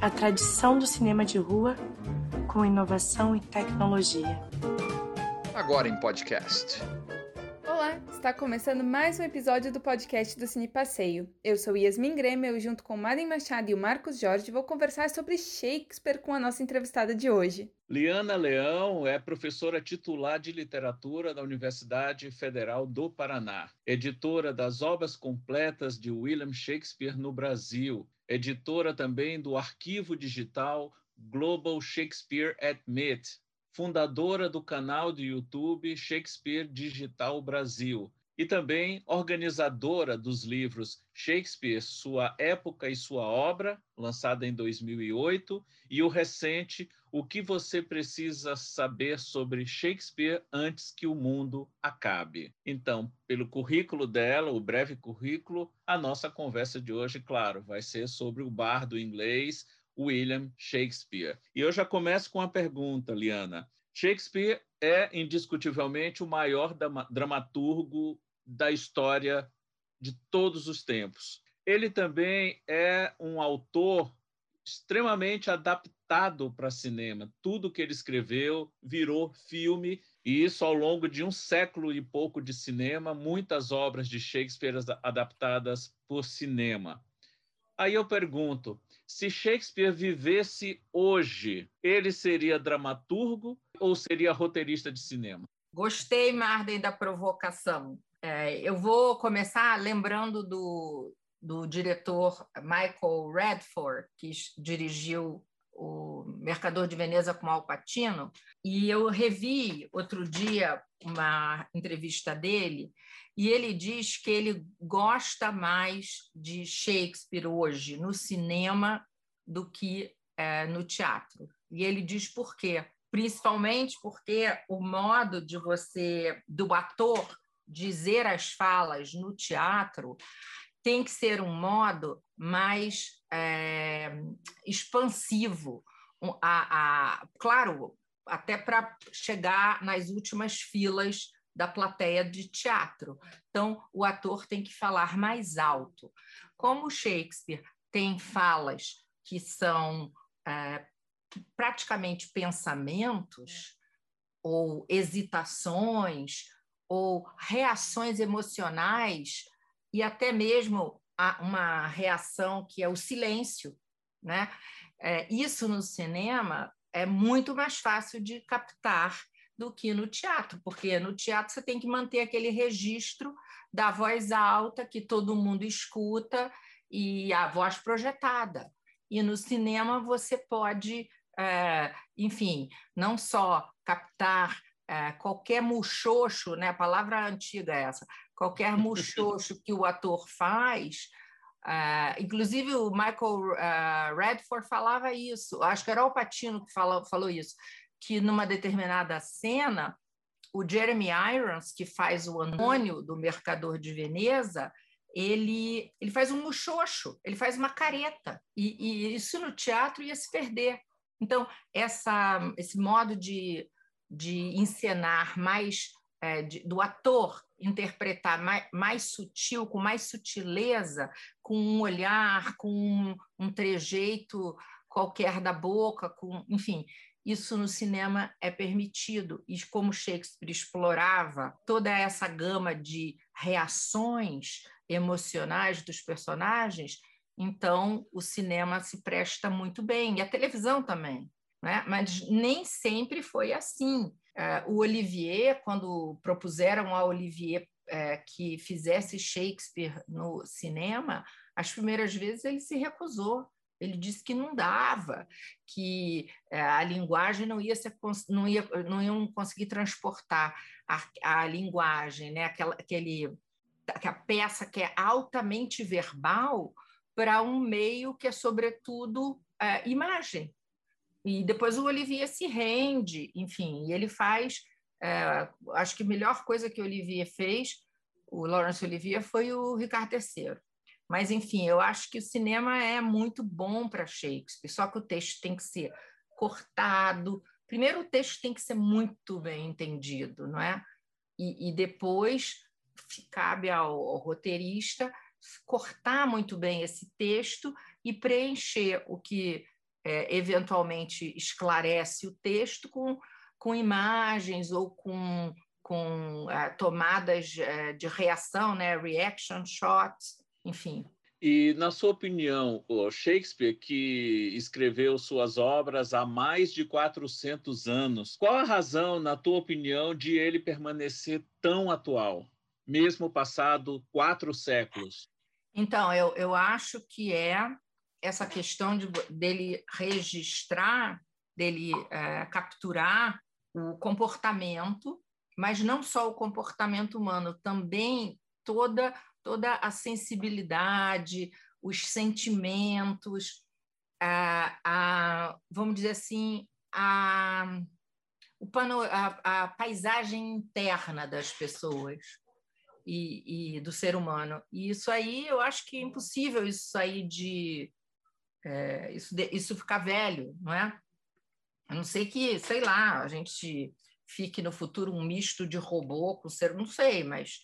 A tradição do cinema de rua com inovação e tecnologia. Agora em podcast. Está começando mais um episódio do podcast do Cine Passeio. Eu sou Yasmin Grêmio e junto com Maren Machado e o Marcos Jorge vou conversar sobre Shakespeare com a nossa entrevistada de hoje. Liana Leão é professora titular de literatura da Universidade Federal do Paraná, editora das obras completas de William Shakespeare no Brasil, editora também do arquivo digital Global Shakespeare Admit, fundadora do canal do YouTube Shakespeare Digital Brasil e também organizadora dos livros Shakespeare, Sua Época e Sua Obra, lançada em 2008, e o recente O que você precisa saber sobre Shakespeare antes que o mundo acabe. Então, pelo currículo dela, o breve currículo, a nossa conversa de hoje, claro, vai ser sobre o bardo inglês William Shakespeare. E eu já começo com uma pergunta, Liana. Shakespeare é indiscutivelmente o maior dramaturgo da história de todos os tempos. Ele também é um autor extremamente adaptado para cinema. Tudo que ele escreveu virou filme, e isso ao longo de um século e pouco de cinema, muitas obras de Shakespeare adaptadas por cinema. Aí eu pergunto: se Shakespeare vivesse hoje, ele seria dramaturgo ou seria roteirista de cinema? Gostei, Marden, da provocação. É, eu vou começar lembrando do, do diretor Michael Redford, que dirigiu o Mercador de Veneza com Al Pacino, e eu revi outro dia uma entrevista dele, e ele diz que ele gosta mais de Shakespeare hoje no cinema do que é, no teatro. E ele diz por quê? Principalmente porque o modo de você, do ator, dizer as falas no teatro tem que ser um modo mais é, expansivo. A, a, claro, até para chegar nas últimas filas da plateia de teatro. Então, o ator tem que falar mais alto. Como Shakespeare tem falas que são é, praticamente pensamentos ou hesitações ou reações emocionais e até mesmo uma reação que é o silêncio, né? É, isso no cinema é muito mais fácil de captar do que no teatro, porque no teatro você tem que manter aquele registro da voz alta que todo mundo escuta e a voz projetada. E no cinema você pode, é, enfim, não só captar é, qualquer muxoxo, né, a palavra antiga é essa, qualquer muxoxo que o ator faz, uh, inclusive o Michael uh, Redford falava isso, acho que era o Patino que falou, falou isso, que numa determinada cena, o Jeremy Irons, que faz o Antônio do Mercador de Veneza, ele, ele faz um muxoxo, ele faz uma careta, e, e isso no teatro ia se perder. Então, essa, esse modo de de encenar mais, é, de, do ator interpretar mais, mais, sutil, com mais sutileza, com um olhar, com um, um trejeito qualquer da boca, com, enfim, isso no cinema é permitido. E como Shakespeare explorava toda essa gama de reações emocionais dos personagens, então o cinema se presta muito bem, e a televisão também né? mas nem sempre foi assim. É, o Olivier, quando propuseram a Olivier é, que fizesse Shakespeare no cinema, as primeiras vezes ele se recusou. Ele disse que não dava, que é, a linguagem não ia, ser, não ia não iam conseguir transportar a, a linguagem, né? Aquela, aquele, a peça que é altamente verbal para um meio que é sobretudo é, imagem. E depois o Olivier se rende, enfim, e ele faz. É, acho que a melhor coisa que o Olivier fez, o Laurence Olivier, foi o Ricardo III. Mas, enfim, eu acho que o cinema é muito bom para Shakespeare, só que o texto tem que ser cortado. Primeiro, o texto tem que ser muito bem entendido, não é? E, e depois cabe ao, ao roteirista cortar muito bem esse texto e preencher o que é, eventualmente esclarece o texto com, com imagens ou com, com é, tomadas é, de reação, né? reaction shots, enfim. E, na sua opinião, o Shakespeare, que escreveu suas obras há mais de 400 anos, qual a razão, na tua opinião, de ele permanecer tão atual, mesmo passado quatro séculos? Então, eu, eu acho que é essa questão de, dele registrar, dele é, capturar o comportamento, mas não só o comportamento humano, também toda toda a sensibilidade, os sentimentos, a, a vamos dizer assim, a, o pano, a, a paisagem interna das pessoas e, e, do ser humano. E isso aí, eu acho que é impossível isso sair de. É, isso, de, isso ficar velho, não é? A não sei que, sei lá, a gente fique no futuro um misto de robô com ser, não sei, mas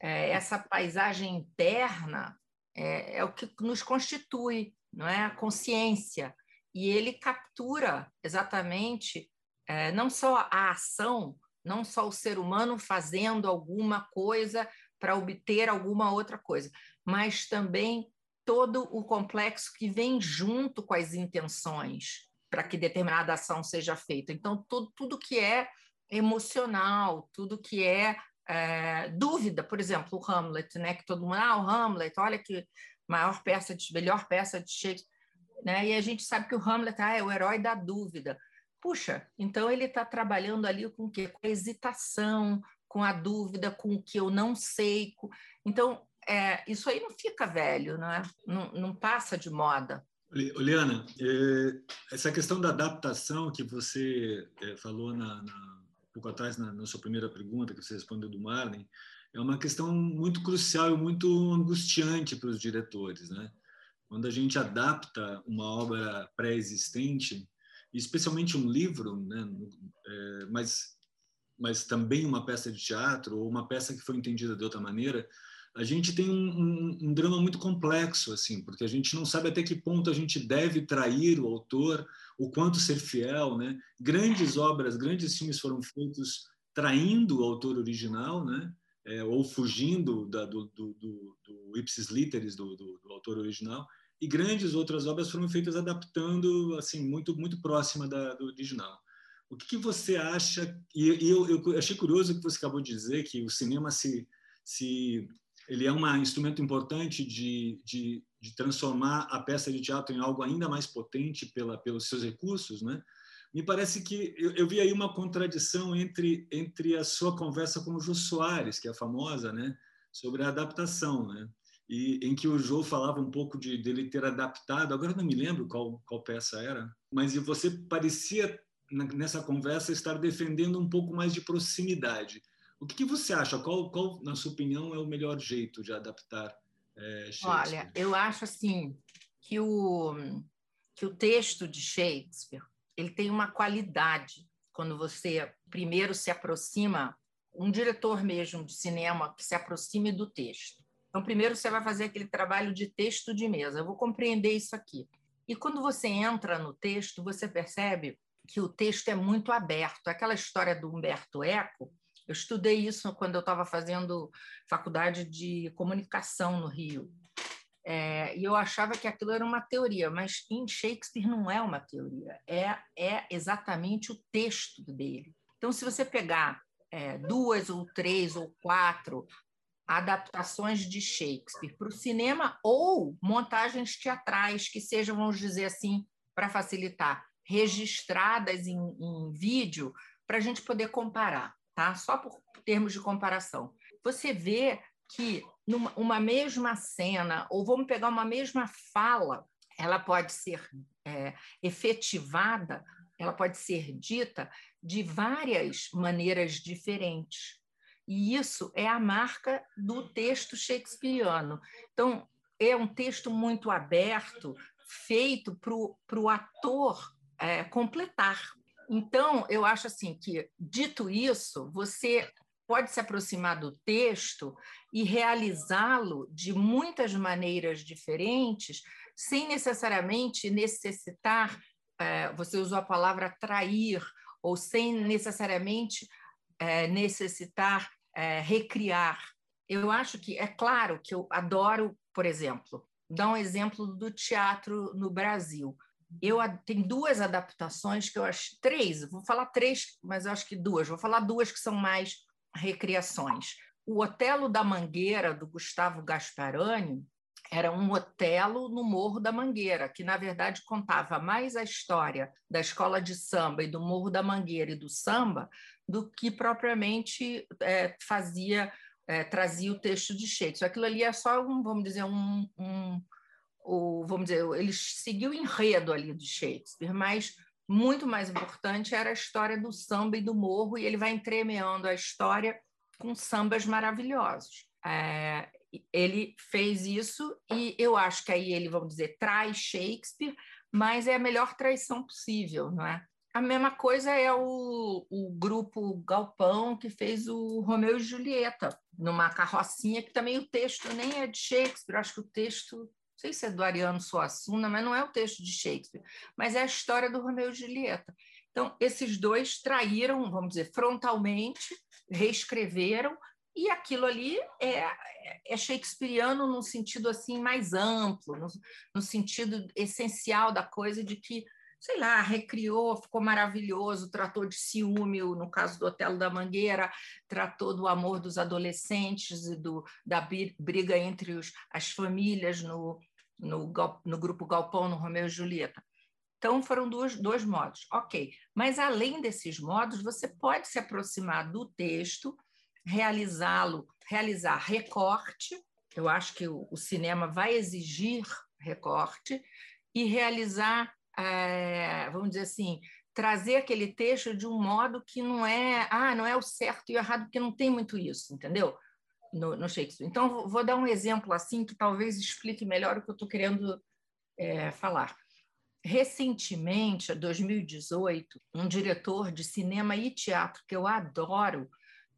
é, essa paisagem interna é, é, o que nos constitui, não é? A consciência. E ele captura exatamente é, não só a ação, não só o ser humano fazendo alguma coisa para obter alguma outra coisa, mas também todo o complexo que vem junto com as intenções para que determinada ação seja feita. Então, tudo, tudo que é emocional, tudo que é é, dúvida, por exemplo, o Hamlet, né? Que todo mundo, ah, o Hamlet, olha que maior peça de melhor peça de Shakespeare, né? E a gente sabe que o Hamlet ah, é o herói da dúvida. Puxa, então ele está trabalhando ali com o quê? Com a hesitação, com a dúvida, com o que eu não sei. Com... Então, é, isso aí não fica velho, não, é? não, não passa de moda. Oliana, é, essa questão da adaptação que você é, falou na, na pouco atrás, na, na, sua primeira pergunta, que você respondeu do Marlin, é uma questão muito crucial e muito angustiante para os diretores. Né? Quando a gente adapta uma obra pré-existente, especialmente um livro, né? É, mas, mas também uma peça de teatro ou uma peça que foi entendida de outra maneira, a gente tem um, um, um, drama muito complexo, assim, porque a gente não sabe até que ponto a gente deve trair o autor, o quanto ser fiel, né? Grandes obras, grandes filmes foram feitos traindo o autor original, né? É, ou fugindo da, do, do, do, do, ipsis literis do, do, do, autor original, e grandes outras obras foram feitas adaptando, assim, muito muito próxima da, do original. O que, que você acha? E, e eu, eu achei curioso que você acabou de dizer que o cinema se se ele é um instrumento importante de, de, de, transformar a peça de teatro em algo ainda mais potente pela, pelos seus recursos, né? Me parece que eu, eu, vi aí uma contradição entre, entre a sua conversa com o Jô Soares, que é famosa, né? Sobre a adaptação, né? E em que o Jô falava um pouco de dele ter adaptado, agora não me lembro qual, qual peça era, mas você parecia nessa conversa estar defendendo um pouco mais de proximidade. O que, que você acha? Qual, qual, na sua opinião, é o melhor jeito de adaptar é, Shakespeare? Olha, eu acho assim que o, que o texto de Shakespeare ele tem uma qualidade quando você primeiro se aproxima, um diretor mesmo de cinema que se aproxime do texto. Então, primeiro você vai fazer aquele trabalho de texto de mesa. Eu vou compreender isso aqui. E quando você entra no texto, você percebe que o texto é muito aberto. Aquela história do Humberto Eco, eu estudei isso quando eu estava fazendo faculdade de comunicação no Rio. É, e eu achava que aquilo era uma teoria, mas em Shakespeare não é uma teoria, é, é exatamente o texto dele. Então, se você pegar é, duas ou três ou quatro adaptações de Shakespeare para o cinema ou montagens teatrais que sejam, vamos dizer assim, para facilitar, registradas em, em vídeo, para a gente poder comparar tá? Só por termos de comparação. Você vê que numa uma mesma cena, ou vamos pegar uma mesma fala, ela pode ser é, efetivada, ela pode ser dita de várias maneiras diferentes. E isso é a marca do texto shakespeariano. Então, é um texto muito aberto, feito para o ator é, completar, então, eu acho assim que, dito isso, você pode se aproximar do texto e realizá-lo de muitas maneiras diferentes, sem necessariamente necessitar, é, você usou a palavra trair, ou sem necessariamente é, necessitar é, recriar. Eu acho que, é claro que eu adoro, por exemplo, dar um exemplo do teatro no Brasil. Eu tem duas adaptações que eu acho três, vou falar três, mas eu acho que duas. Vou falar duas que são mais recriações. O Otelo da Mangueira do Gustavo Gasparani era um Otelo no Morro da Mangueira, que na verdade contava mais a história da escola de samba e do Morro da Mangueira e do samba do que propriamente é, fazia é, trazia o texto de Shakespeare. Aquilo ali é só um, vamos dizer, um, um o, vamos dizer, ele seguiu o enredo ali de Shakespeare, mas muito mais importante era a história do samba e do morro, e ele vai entremeando a história com sambas maravilhosos. É, ele fez isso e eu acho que aí ele, vamos dizer, traz Shakespeare, mas é a melhor traição possível, não é? A mesma coisa é o, o grupo Galpão que fez o Romeu e Julieta, numa carrocinha, que também o texto nem é de Shakespeare, acho que o texto, sei se é do Ariano Suassuna, mas não é o texto de Shakespeare, mas é a história do Romeu e Julieta. Então, esses dois traíram, vamos dizer, frontalmente, reescreveram, e aquilo ali é, é shakespeariano num sentido assim mais amplo, no, no sentido essencial da coisa de que sei lá, recriou, ficou maravilhoso, tratou de ciúme, no caso do Otelo da Mangueira, tratou do amor dos adolescentes e do, da briga entre os, as famílias no, no, no grupo Galpão, no Romeu e Julieta. Então, foram dois, dois modos. Ok, mas além desses modos, você pode se aproximar do texto, realizá-lo, realizar recorte, eu acho que o, o cinema vai exigir recorte, e realizar é, vamos dizer assim, trazer aquele texto de um modo que não é, ah, não é o certo e o errado, porque não tem muito isso, entendeu? No, no Shakespeare. Então, vou dar um exemplo assim que talvez explique melhor o que eu estou querendo é, falar. Recentemente, em 2018, um diretor de cinema e teatro que eu adoro,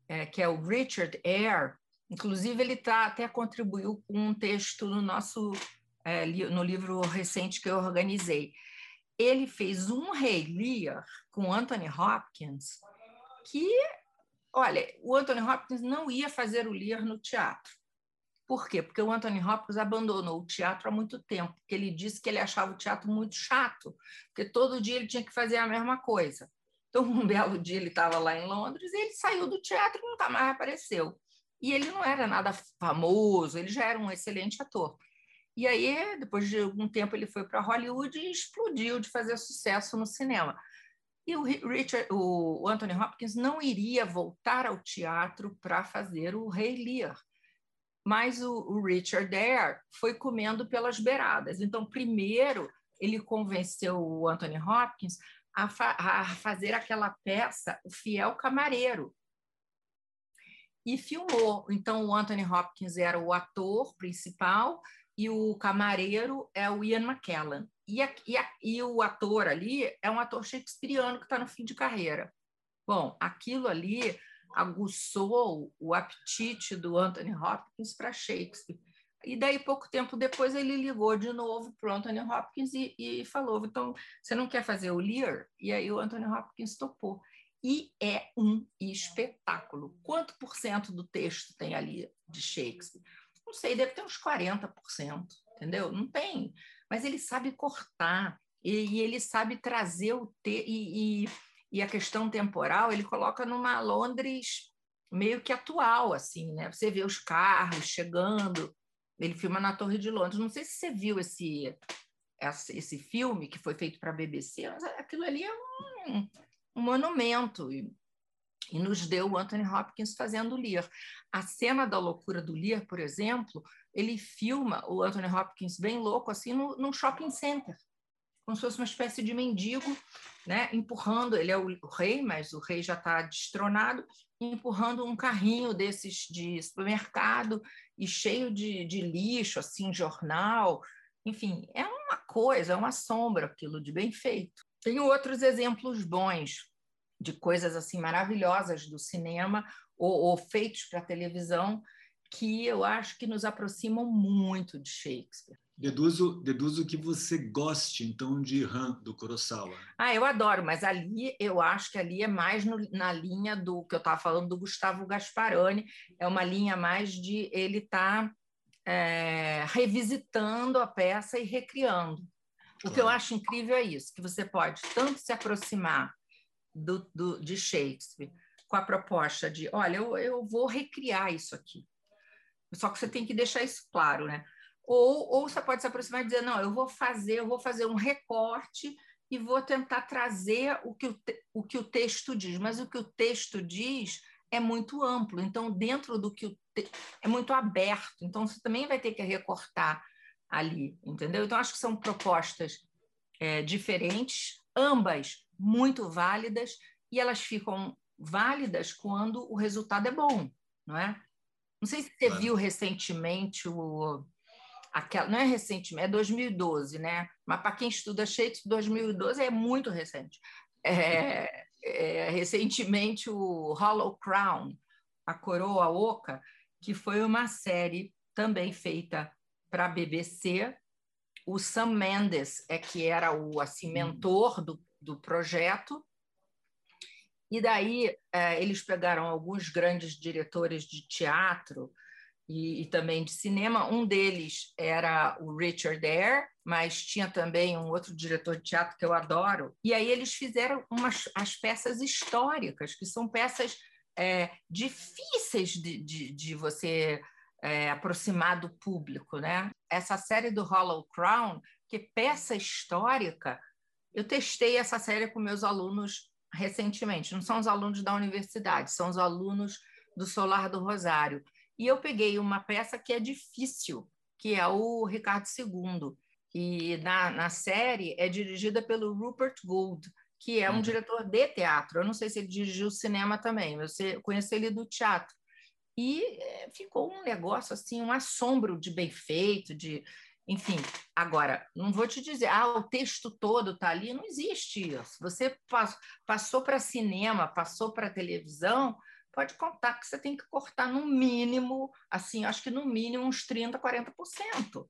é, que é o Richard Eyre, inclusive ele tá, até contribuiu com um texto no nosso é, no livro recente que eu organizei ele fez um Rei Lear com Anthony Hopkins, que, olha, o Anthony Hopkins não ia fazer o Lear no teatro. Por quê? Porque o Anthony Hopkins abandonou o teatro há muito tempo, porque ele disse que ele achava o teatro muito chato, porque todo dia ele tinha que fazer a mesma coisa. Então, um belo dia ele estava lá em Londres e ele saiu do teatro e nunca mais apareceu. E ele não era nada famoso, ele já era um excelente ator. E aí, depois de algum tempo, ele foi para Hollywood e explodiu de fazer sucesso no cinema. E o, Richard, o Anthony Hopkins não iria voltar ao teatro para fazer o Rei Lear, mas o, o Richard Eyre foi comendo pelas beiradas. Então, primeiro, ele convenceu o Anthony Hopkins a, fa a fazer aquela peça, O Fiel Camareiro, e filmou. Então, o Anthony Hopkins era o ator principal e o camareiro é o Ian McKellen. E, a, e, a, e o ator ali é um ator shakespeariano que está no fim de carreira. Bom, aquilo ali aguçou o apetite do Anthony Hopkins para Shakespeare. E daí, pouco tempo depois, ele ligou de novo para o Anthony Hopkins e, e falou: então, você não quer fazer o Lear? E aí o Anthony Hopkins topou. E é um espetáculo. Quanto por cento do texto tem ali de Shakespeare? não sei, deve ter uns 40%, entendeu? Não tem. Mas ele sabe cortar e, e ele sabe trazer o te e, e, e, a questão temporal ele coloca numa Londres meio que atual, assim, né? Você vê os carros chegando. Ele filma na Torre de Londres. Não sei se você viu esse esse filme que foi feito para a BBC, mas aquilo ali é um, um monumento. Nos deu o Anthony Hopkins fazendo Lear. A cena da loucura do Lear, por exemplo, ele filma o Anthony Hopkins bem louco, assim, no, num shopping center, como se fosse uma espécie de mendigo, né, empurrando, ele é o, o rei, mas o rei já está destronado, empurrando um carrinho desses de supermercado e cheio de, de lixo, assim, jornal, enfim, é uma coisa, é uma sombra aquilo de bem feito. Tem outros exemplos bons, de coisas assim maravilhosas do cinema. ou, ou feitos para televisão que eu acho que nos aproximam muito de Shakespeare. Deduzo, deduzo que você goste, então, de Han, do Kurosawa. Ah, eu adoro, mas ali eu acho que ali é mais no, na linha do que eu estava falando do Gustavo Gasparani, é uma linha mais de ele estar tá, é, revisitando a peça e recriando. O claro. que eu acho incrível é isso, que você pode tanto se aproximar do, do, de Shakespeare com a proposta de, olha, eu, eu vou recriar isso aqui. Só que você tem que deixar isso claro, né? Ou, ou você pode se aproximar e dizer, não, eu vou fazer, eu vou fazer um recorte e vou tentar trazer o que o, o que o texto diz. Mas o que o texto diz é muito amplo, então dentro do que o te... é muito aberto, então você também vai ter que recortar ali, entendeu? Então acho que são propostas é, diferentes, ambas muito válidas e elas ficam válidas quando o resultado é bom, não é? Não sei se você claro. viu recentemente o aquela, não é recentemente, é 2012, né? Mas para quem estuda Shakespeare, 2012 é muito recente. É, é, recentemente o Hollow Crown, a Coroa Oca, que foi uma série também feita para a BBC. O Sam Mendes é que era o assim, mentor do, do projeto. E daí é, eles pegaram alguns grandes diretores de teatro, e, e, também de cinema. Um deles era o Richard Eyre, mas tinha também um outro diretor de teatro que eu adoro. E aí eles fizeram umas, as peças históricas, que são peças é, difíceis de, de, de você é, aproximar do público. Né? Essa série do Hollow Crown, que peça histórica, eu testei essa série com meus alunos recentemente. Não são os alunos da universidade, são os alunos do Solar do Rosário. E eu peguei uma peça que é difícil, que é o Ricardo II. E na, na série é dirigida pelo Rupert Gould, que é um uhum. diretor de teatro. Eu não sei se ele dirigiu cinema também, mas eu conheço ele do teatro. E é, ficou um negócio assim, um assombro de bem feito, de enfim. Agora, não vou te dizer, ah, o texto todo está ali, não existe isso. Você passou para cinema, passou para televisão, pode contar que você tem que cortar no mínimo, assim, acho que no mínimo uns 30%, 40%.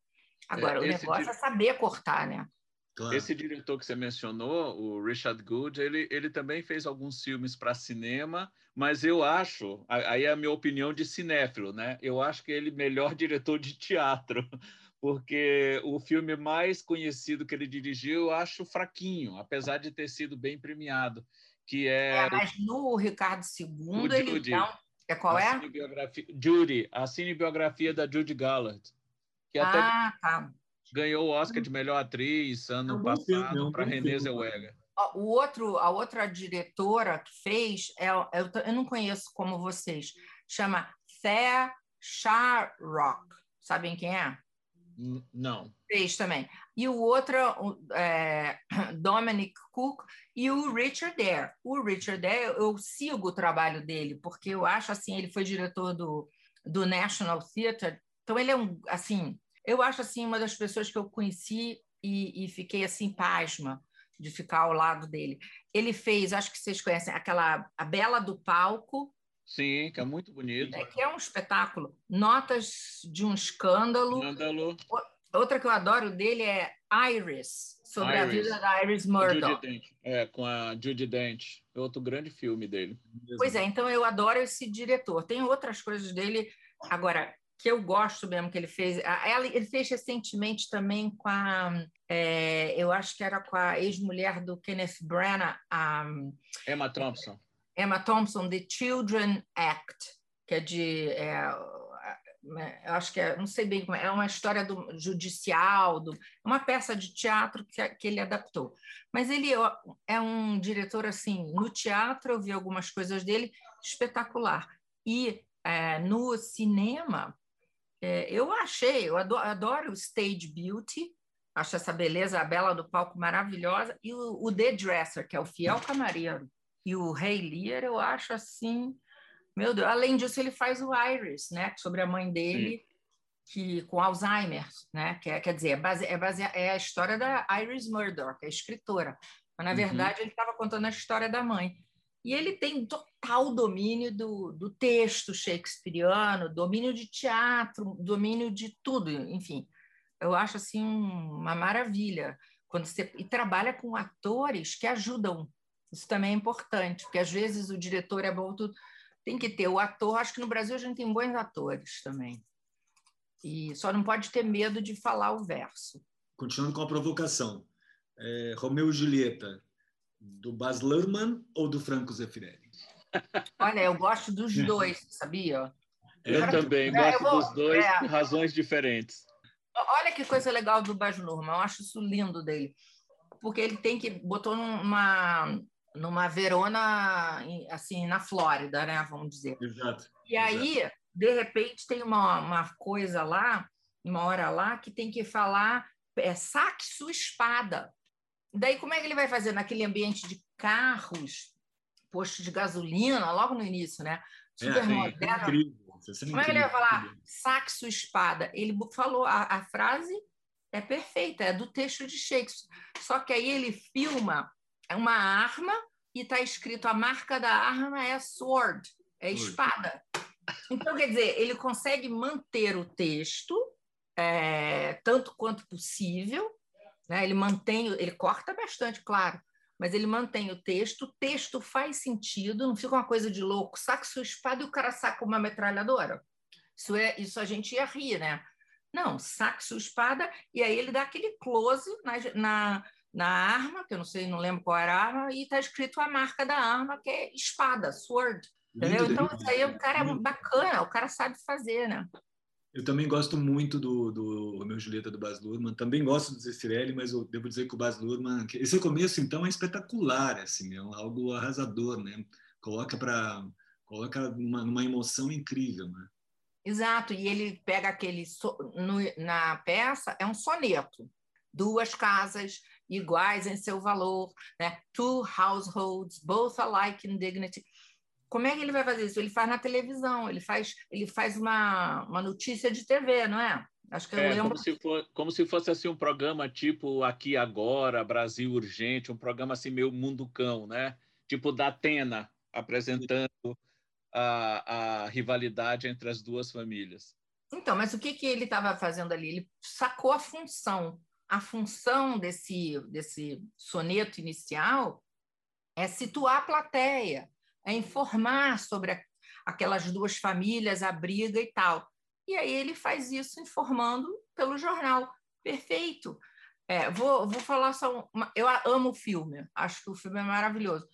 Agora, é, o negócio di... é saber cortar, né? Claro. Esse diretor que você mencionou, o Richard Good, ele, ele também fez alguns filmes para cinema, mas eu acho, aí é a minha opinião de cinéfilo, né? Eu acho que ele é melhor diretor de teatro, porque o filme mais conhecido que ele dirigiu eu acho fraquinho, apesar de ter sido bem premiado que é. é mas no Ricardo II, ele dá. É qual é? Judy, a cinebiografia da Judy Gallard. Que até ah, tá. ganhou o Oscar de melhor atriz ano é passado para Renée Zellweger. O outro, a outra diretora que fez, é, eu, eu não conheço como vocês, chama Thea Sharrock. Sabem quem é? Não. Fez também. E o outro, é, Dominic Cook e o Richard Dare. O Richard Dare, eu sigo o trabalho dele, porque eu acho assim, ele foi diretor do, do National Theatre, então ele é um, assim, eu acho assim, uma das pessoas que eu conheci e, e fiquei assim, pasma de ficar ao lado dele. Ele fez, acho que vocês conhecem, aquela A Bela do Palco, Sim, que é muito bonito. É que é um espetáculo. Notas de um escândalo. Escândalo. Outra que eu adoro dele é Iris, sobre Iris. a vida da Iris Murdoch. É, com a Judy Dent. É outro grande filme dele. Pois é, então eu adoro esse diretor. Tem outras coisas dele, agora, que eu gosto mesmo que ele fez. Ele fez recentemente também com a. É, eu acho que era com a ex-mulher do Kenneth Branagh. A, Emma Thompson. Emma Thompson, The Children Act, que é de. É, eu acho que é, não sei bem como é, é uma história do judicial, do, é uma peça de teatro que, que ele adaptou. Mas ele é um diretor assim, no teatro eu vi algumas coisas dele espetacular. E é, no cinema, é, eu achei, eu adoro, adoro, o stage beauty, acho essa beleza, a bela do palco maravilhosa, e o, o The Dresser, que é o fiel camareiro e o Rei Lear, eu acho assim, meu Deus. Além disso, ele faz o Iris, né, sobre a mãe dele, que com Alzheimer, né, que é, quer dizer, é, base, é, base, é a história da Iris Murdoch, a escritora. Mas na uhum. verdade ele estava contando a história da mãe. E ele tem total domínio do, do texto shakespeariano, domínio de teatro, domínio de tudo, enfim. Eu acho assim uma maravilha quando você e trabalha com atores que ajudam. Isso também é importante, porque às vezes o diretor é bom, tudo. tem que ter o ator. Acho que no Brasil a gente tem bons atores também. E só não pode ter medo de falar o verso. Continuando com a provocação, é, Romeu e Julieta, do Baz Luhrmann ou do Franco Zeffirelli? Olha, eu gosto dos dois, sabia? Eu é, também gosto vou, dos dois é, por razões diferentes. Olha que coisa legal do Baz Luhrmann, eu acho isso lindo dele. Porque ele tem que botou numa numa Verona assim na Flórida, né, vamos dizer. Exato. E aí, exato. de repente tem uma, uma coisa lá, uma hora lá que tem que falar é saque sua espada. Daí, como é que ele vai fazer naquele ambiente de carros, posto de gasolina, logo no início, né? Super é, moderno. É como é que ele vai falar saque sua espada? Ele falou, a, a frase é perfeita, é do texto de Shakespeare. Só que aí ele filma uma arma e está escrito a marca da arma é sword, é espada. Então, quer dizer, ele consegue manter o texto é, tanto quanto possível, né? ele mantém, ele corta bastante, claro, mas ele mantém o texto, o texto faz sentido, não fica uma coisa de louco, saca sua espada e o cara saca uma metralhadora. Isso, é, isso a gente ia rir, né? Não, saca sua espada e aí ele dá aquele close na, na, na arma, que eu não sei, não lembro qual era a arma, e está escrito a marca da arma, que é espada, sword. Entendeu? Então, isso aí o cara é bacana, o cara sabe fazer, né? Eu também gosto muito do, do Romeu e Julieta do Baz Luhrmann, também gosto do Zeffirelli, mas eu devo dizer que o Baz Luhrmann, esse começo então é espetacular, assim, é algo arrasador, né? Coloca para coloca numa, numa, emoção incrível, né? Exato, e ele pega aquele so, no, na peça é um soneto, duas casas iguais em seu valor, né? Two households, both alike in dignity. Como é que ele vai fazer isso? Ele faz na televisão, ele faz, ele faz uma, uma notícia de TV, não é? Acho que eu é, lembro. Como se, for, como se fosse assim um programa tipo Aqui Agora, Brasil Urgente, um programa assim meio mundo cão, né? Tipo da Atena, apresentando a, a rivalidade entre as duas famílias. Então, mas o que, que ele estava fazendo ali? Ele sacou a função. A função desse, desse soneto inicial é situar a plateia, é informar sobre a, aquelas duas famílias, a briga e tal. E aí ele faz isso informando pelo jornal. Perfeito. É, vou, vou falar só. Uma, eu amo o filme, acho que o filme é maravilhoso.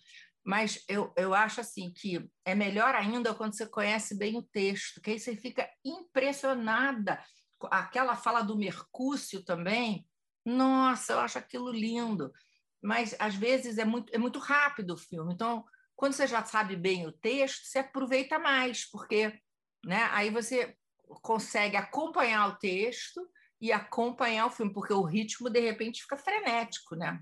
Mas eu, eu acho assim que é melhor ainda quando você conhece bem o texto, que aí você fica impressionada. Aquela fala do Mercúcio também, nossa, eu acho aquilo lindo. Mas às vezes é muito, é muito rápido o filme. Então, quando você já sabe bem o texto, você aproveita mais, porque né, aí você consegue acompanhar o texto e acompanhar o filme, porque o ritmo, de repente, fica frenético, né?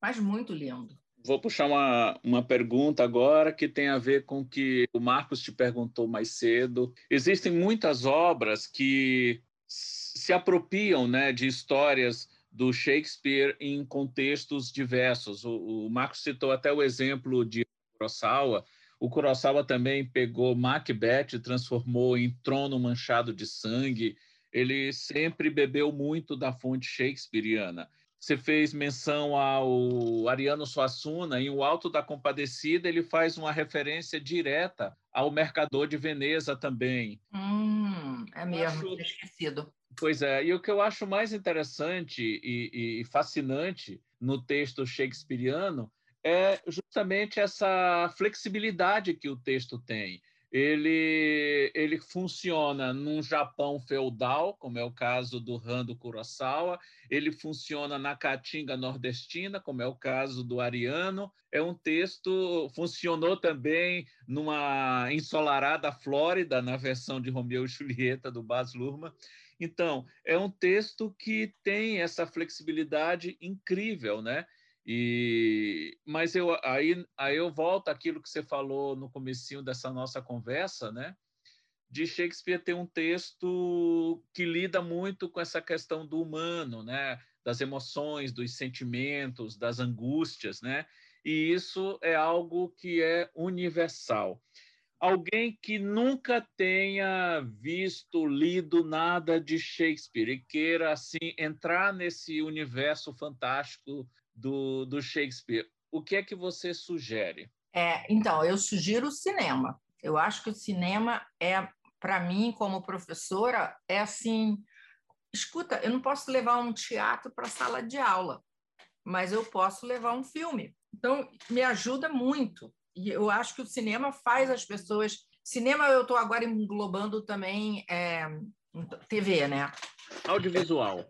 Mas muito lindo. Vou puxar uma, uma pergunta agora que tem a ver com o que o Marcos te perguntou mais cedo. Existem muitas obras que se apropriam né, de histórias do Shakespeare em contextos diversos. O, o Marcos citou até o exemplo de Kurosawa. O Kurosawa também pegou Macbeth e transformou em Trono Manchado de Sangue. Ele sempre bebeu muito da fonte shakespeariana. Você fez menção ao Ariano Suassuna, em O Alto da Compadecida, ele faz uma referência direta ao Mercador de Veneza também. Hum, é mesmo, acho... esquecido. Pois é, e o que eu acho mais interessante e, e fascinante no texto shakespeariano é justamente essa flexibilidade que o texto tem. Ele, ele funciona num Japão feudal, como é o caso do Han do Kurosawa, ele funciona na Caatinga nordestina, como é o caso do Ariano. É um texto, funcionou também numa ensolarada Flórida, na versão de Romeu e Julieta, do Baz Luhrmann. Então, é um texto que tem essa flexibilidade incrível, né? E, mas eu, aí, aí eu volto àquilo que você falou no comecinho dessa nossa conversa, né? De Shakespeare ter um texto que lida muito com essa questão do humano, né? Das emoções, dos sentimentos, das angústias, né? e isso é algo que é universal. Alguém que nunca tenha visto, lido nada de Shakespeare e queira assim entrar nesse universo fantástico do, do Shakespeare, o que é que você sugere? É, então, eu sugiro o cinema. Eu acho que o cinema é, para mim, como professora, é assim. Escuta, eu não posso levar um teatro para a sala de aula, mas eu posso levar um filme. Então, me ajuda muito. E eu acho que o cinema faz as pessoas. Cinema, eu estou agora englobando também é, TV, né? Audiovisual.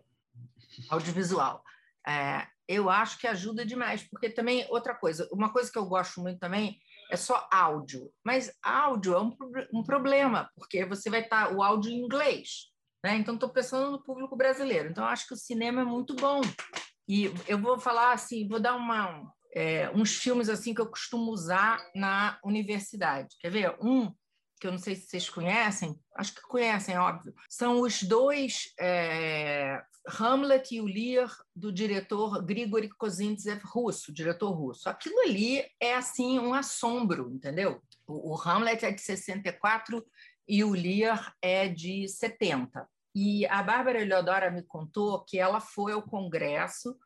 Audiovisual. É, eu acho que ajuda demais, porque também, outra coisa, uma coisa que eu gosto muito também é só áudio, mas áudio é um, um problema, porque você vai estar tá, o áudio em inglês, né? Então, estou pensando no público brasileiro. Então, acho que o cinema é muito bom. E eu vou falar assim, vou dar uma, é, uns filmes assim que eu costumo usar na universidade. Quer ver? Um que eu não sei se vocês conhecem, acho que conhecem, óbvio, são os dois é, Hamlet e o Lear do diretor Grigory Kozintsev russo, diretor russo. Aquilo ali é assim um assombro, entendeu? O, o Hamlet é de 64 e o Lear é de 70. E a Bárbara Eleodora me contou que ela foi ao congresso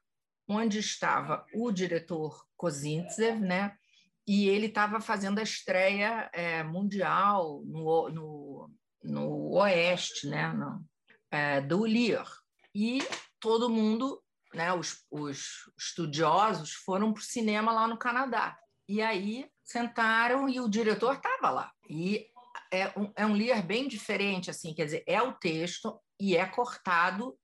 onde estava o diretor Kozintsev, né? e ele estava fazendo a estreia é, mundial no, no, no, Oeste, né, no, é, do Lear. E todo mundo, né, os, os estudiosos, foram para o cinema lá no Canadá. E aí sentaram e o diretor estava lá. E é um, é um Lear bem diferente, assim, quer dizer, é o texto e é cortado,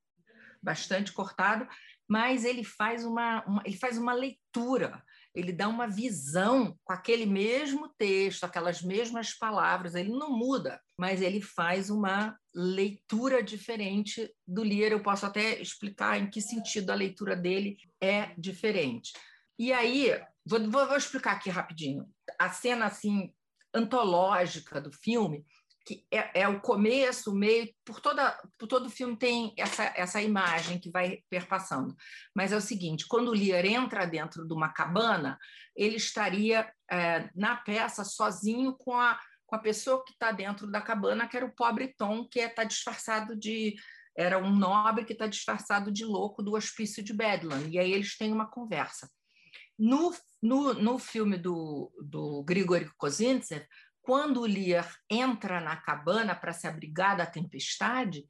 bastante cortado, mas ele faz uma, uma ele faz uma leitura ele dá uma visão com aquele mesmo texto, aquelas mesmas palavras, ele não muda, mas ele faz uma leitura diferente do Lear. Eu posso até explicar em que sentido a leitura dele é diferente. E aí, vou, vou, vou explicar aqui rapidinho. A cena assim antológica do filme que é, é, o começo, o meio, por, toda, por todo o filme tem essa, essa imagem que vai perpassando. Mas é o seguinte: quando o Lear entra dentro de uma cabana, ele estaria é, na peça sozinho com a, com a pessoa que está dentro da cabana, que era o pobre Tom, que está é, disfarçado de. Era um nobre que está disfarçado de louco do hospício de Bedlam. E aí eles têm uma conversa. No, no, no filme do, do Grigory Kozintsev, quando Lear entra na cabana para se abrigar da tempestade,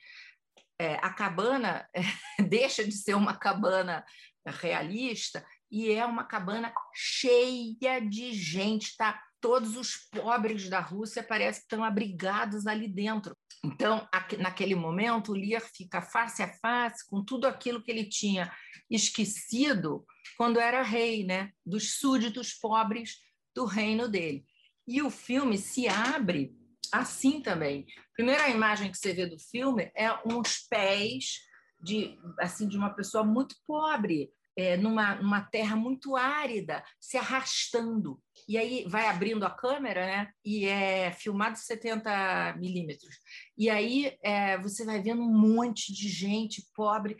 é, a cabana deixa de ser uma cabana realista e é uma cabana cheia de gente, tá? Todos os pobres da Rússia parece que estão abrigados ali dentro. Então, naquele momento, o Lear fica face a face com tudo aquilo que ele tinha esquecido quando era rei, né? Dos súditos pobres do reino dele. E o filme se abre assim também. Primeira imagem que você vê do filme é uns pés de assim de uma pessoa muito pobre, é, numa, numa terra muito árida, se arrastando. E aí vai abrindo a câmera, né? E é filmado 70 milímetros. E aí é, você vai vendo um monte de gente pobre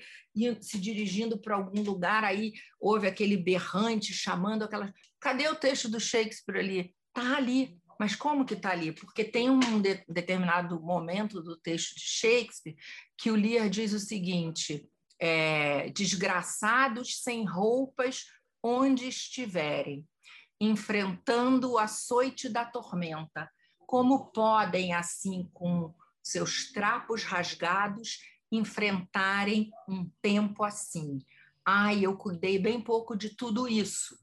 se dirigindo para algum lugar. Aí houve aquele berrante chamando aquela. Cadê o texto do Shakespeare ali? Está ali. Mas como que está ali? Porque tem um de, determinado momento do texto de Shakespeare que o Lear diz o seguinte: é, desgraçados sem roupas onde estiverem, enfrentando o açoite da tormenta, como podem, assim, com seus trapos rasgados, enfrentarem um tempo assim? Ai, eu cuidei bem pouco de tudo isso.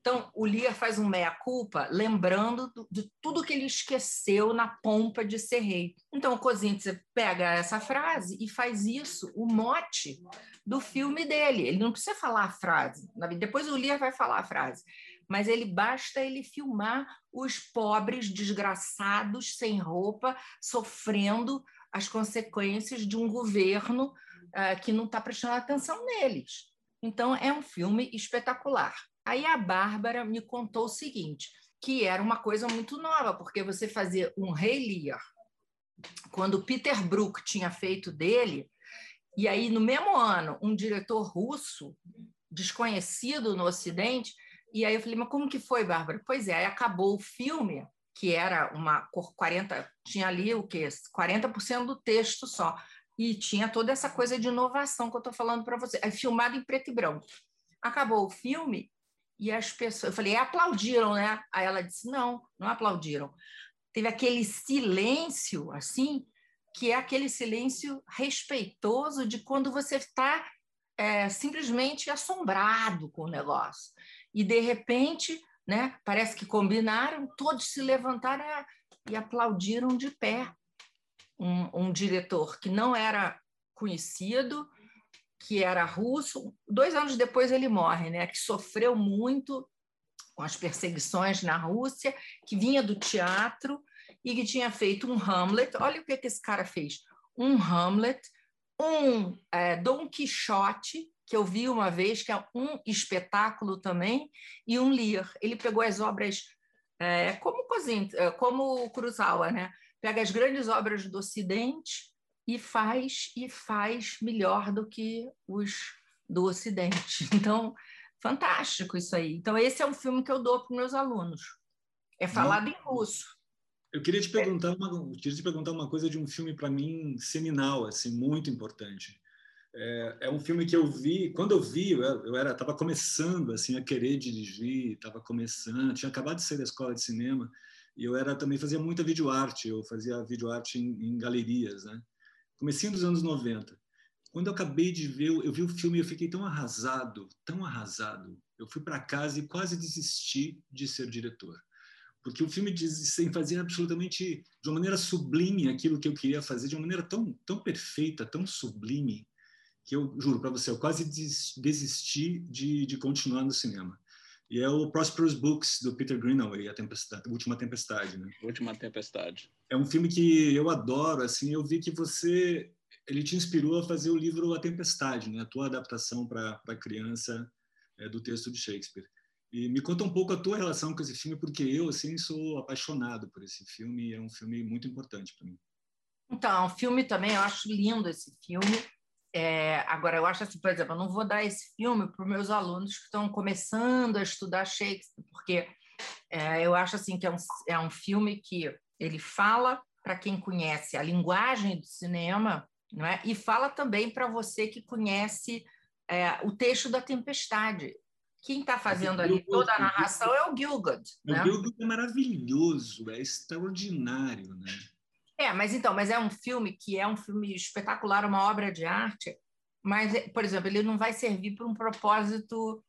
Então, o Lear faz um meia-culpa, lembrando do, de tudo que ele esqueceu na pompa de ser rei. Então, o Kozintsev pega essa frase e faz isso o mote do filme dele. Ele não precisa falar a frase. Depois o Lear vai falar a frase. Mas ele basta ele filmar os pobres, desgraçados, sem roupa, sofrendo as consequências de um governo uh, que não está prestando atenção neles. Então, é um filme espetacular. Aí a Bárbara me contou o seguinte, que era uma coisa muito nova, porque você fazia um Rei Lear, quando Peter Brook tinha feito dele, e aí no mesmo ano um diretor russo desconhecido no Ocidente E aí eu falei, mas como que foi, Bárbara? Pois é, aí acabou o filme, que era uma cor 40, tinha ali o quê? 40% do texto só. E tinha toda essa coisa de inovação que eu estou falando para você. Aí filmado em preto e branco. Acabou o filme e as pessoas. Eu falei, aplaudiram, né? Aí ela disse, não, não aplaudiram. Teve aquele silêncio, assim, que é aquele silêncio respeitoso de quando você está é, simplesmente assombrado com o negócio e de repente, né, parece que combinaram, todos se levantaram e aplaudiram de pé. Um, um diretor que não era conhecido, que era russo, dois anos depois ele morre, né, que sofreu muito com as perseguições na Rússia, que vinha do teatro e que tinha feito um Hamlet. Olha o que, que esse cara fez: um Hamlet, um é, Dom Quixote, que eu vi uma vez, que é um espetáculo também, e um Lear. Ele pegou as obras é, como, é, como né? Pega as grandes obras do Ocidente e faz e faz melhor do que os do Ocidente. Então, fantástico isso aí. Então, esse é um filme que eu dou para meus alunos. É falado em russo. Eu queria te perguntar uma, queria te perguntar uma coisa de um filme para mim seminal, assim, muito importante. É, é, um filme que eu vi, quando eu vi, eu era, estava começando assim a querer dirigir, estava começando, tinha acabado de sair da escola de cinema e eu era também fazia muita videoarte, eu fazia videoarte em, em galerias, né? Comecinho dos anos 90. Quando eu acabei de ver, eu vi o filme e eu fiquei tão arrasado, tão arrasado. Eu fui para casa e quase desisti de ser diretor. Porque o filme diz sem fazer absolutamente de uma maneira sublime aquilo que eu queria fazer, de uma maneira tão, tão perfeita, tão sublime, que eu juro para você, eu quase desisti de, de continuar no cinema. E é o Prosperous Books, do Peter Greenaway, A, Tempestade, a Última Tempestade. Né? Última Tempestade. É um filme que eu adoro, assim, eu vi que você... Ele te inspirou a fazer o livro A Tempestade, né? a tua adaptação para criança é, do texto de Shakespeare. E me conta um pouco a tua relação com esse filme, porque eu, assim, sou apaixonado por esse filme e é um filme muito importante para mim. Então, o filme também, eu acho lindo esse filme. É, agora, eu acho assim, por exemplo, eu não vou dar esse filme para os meus alunos que estão começando a estudar Shakespeare, porque é, eu acho assim que é um, é um filme que ele fala para quem conhece a linguagem do cinema, não é? E fala também para você que conhece é, o texto da Tempestade. Quem está fazendo ali toda a narração é o Gilgood. Né? O Gilgood é maravilhoso, é extraordinário, né? É, mas então, mas é um filme que é um filme espetacular, uma obra de arte, mas, por exemplo, ele não vai servir para um propósito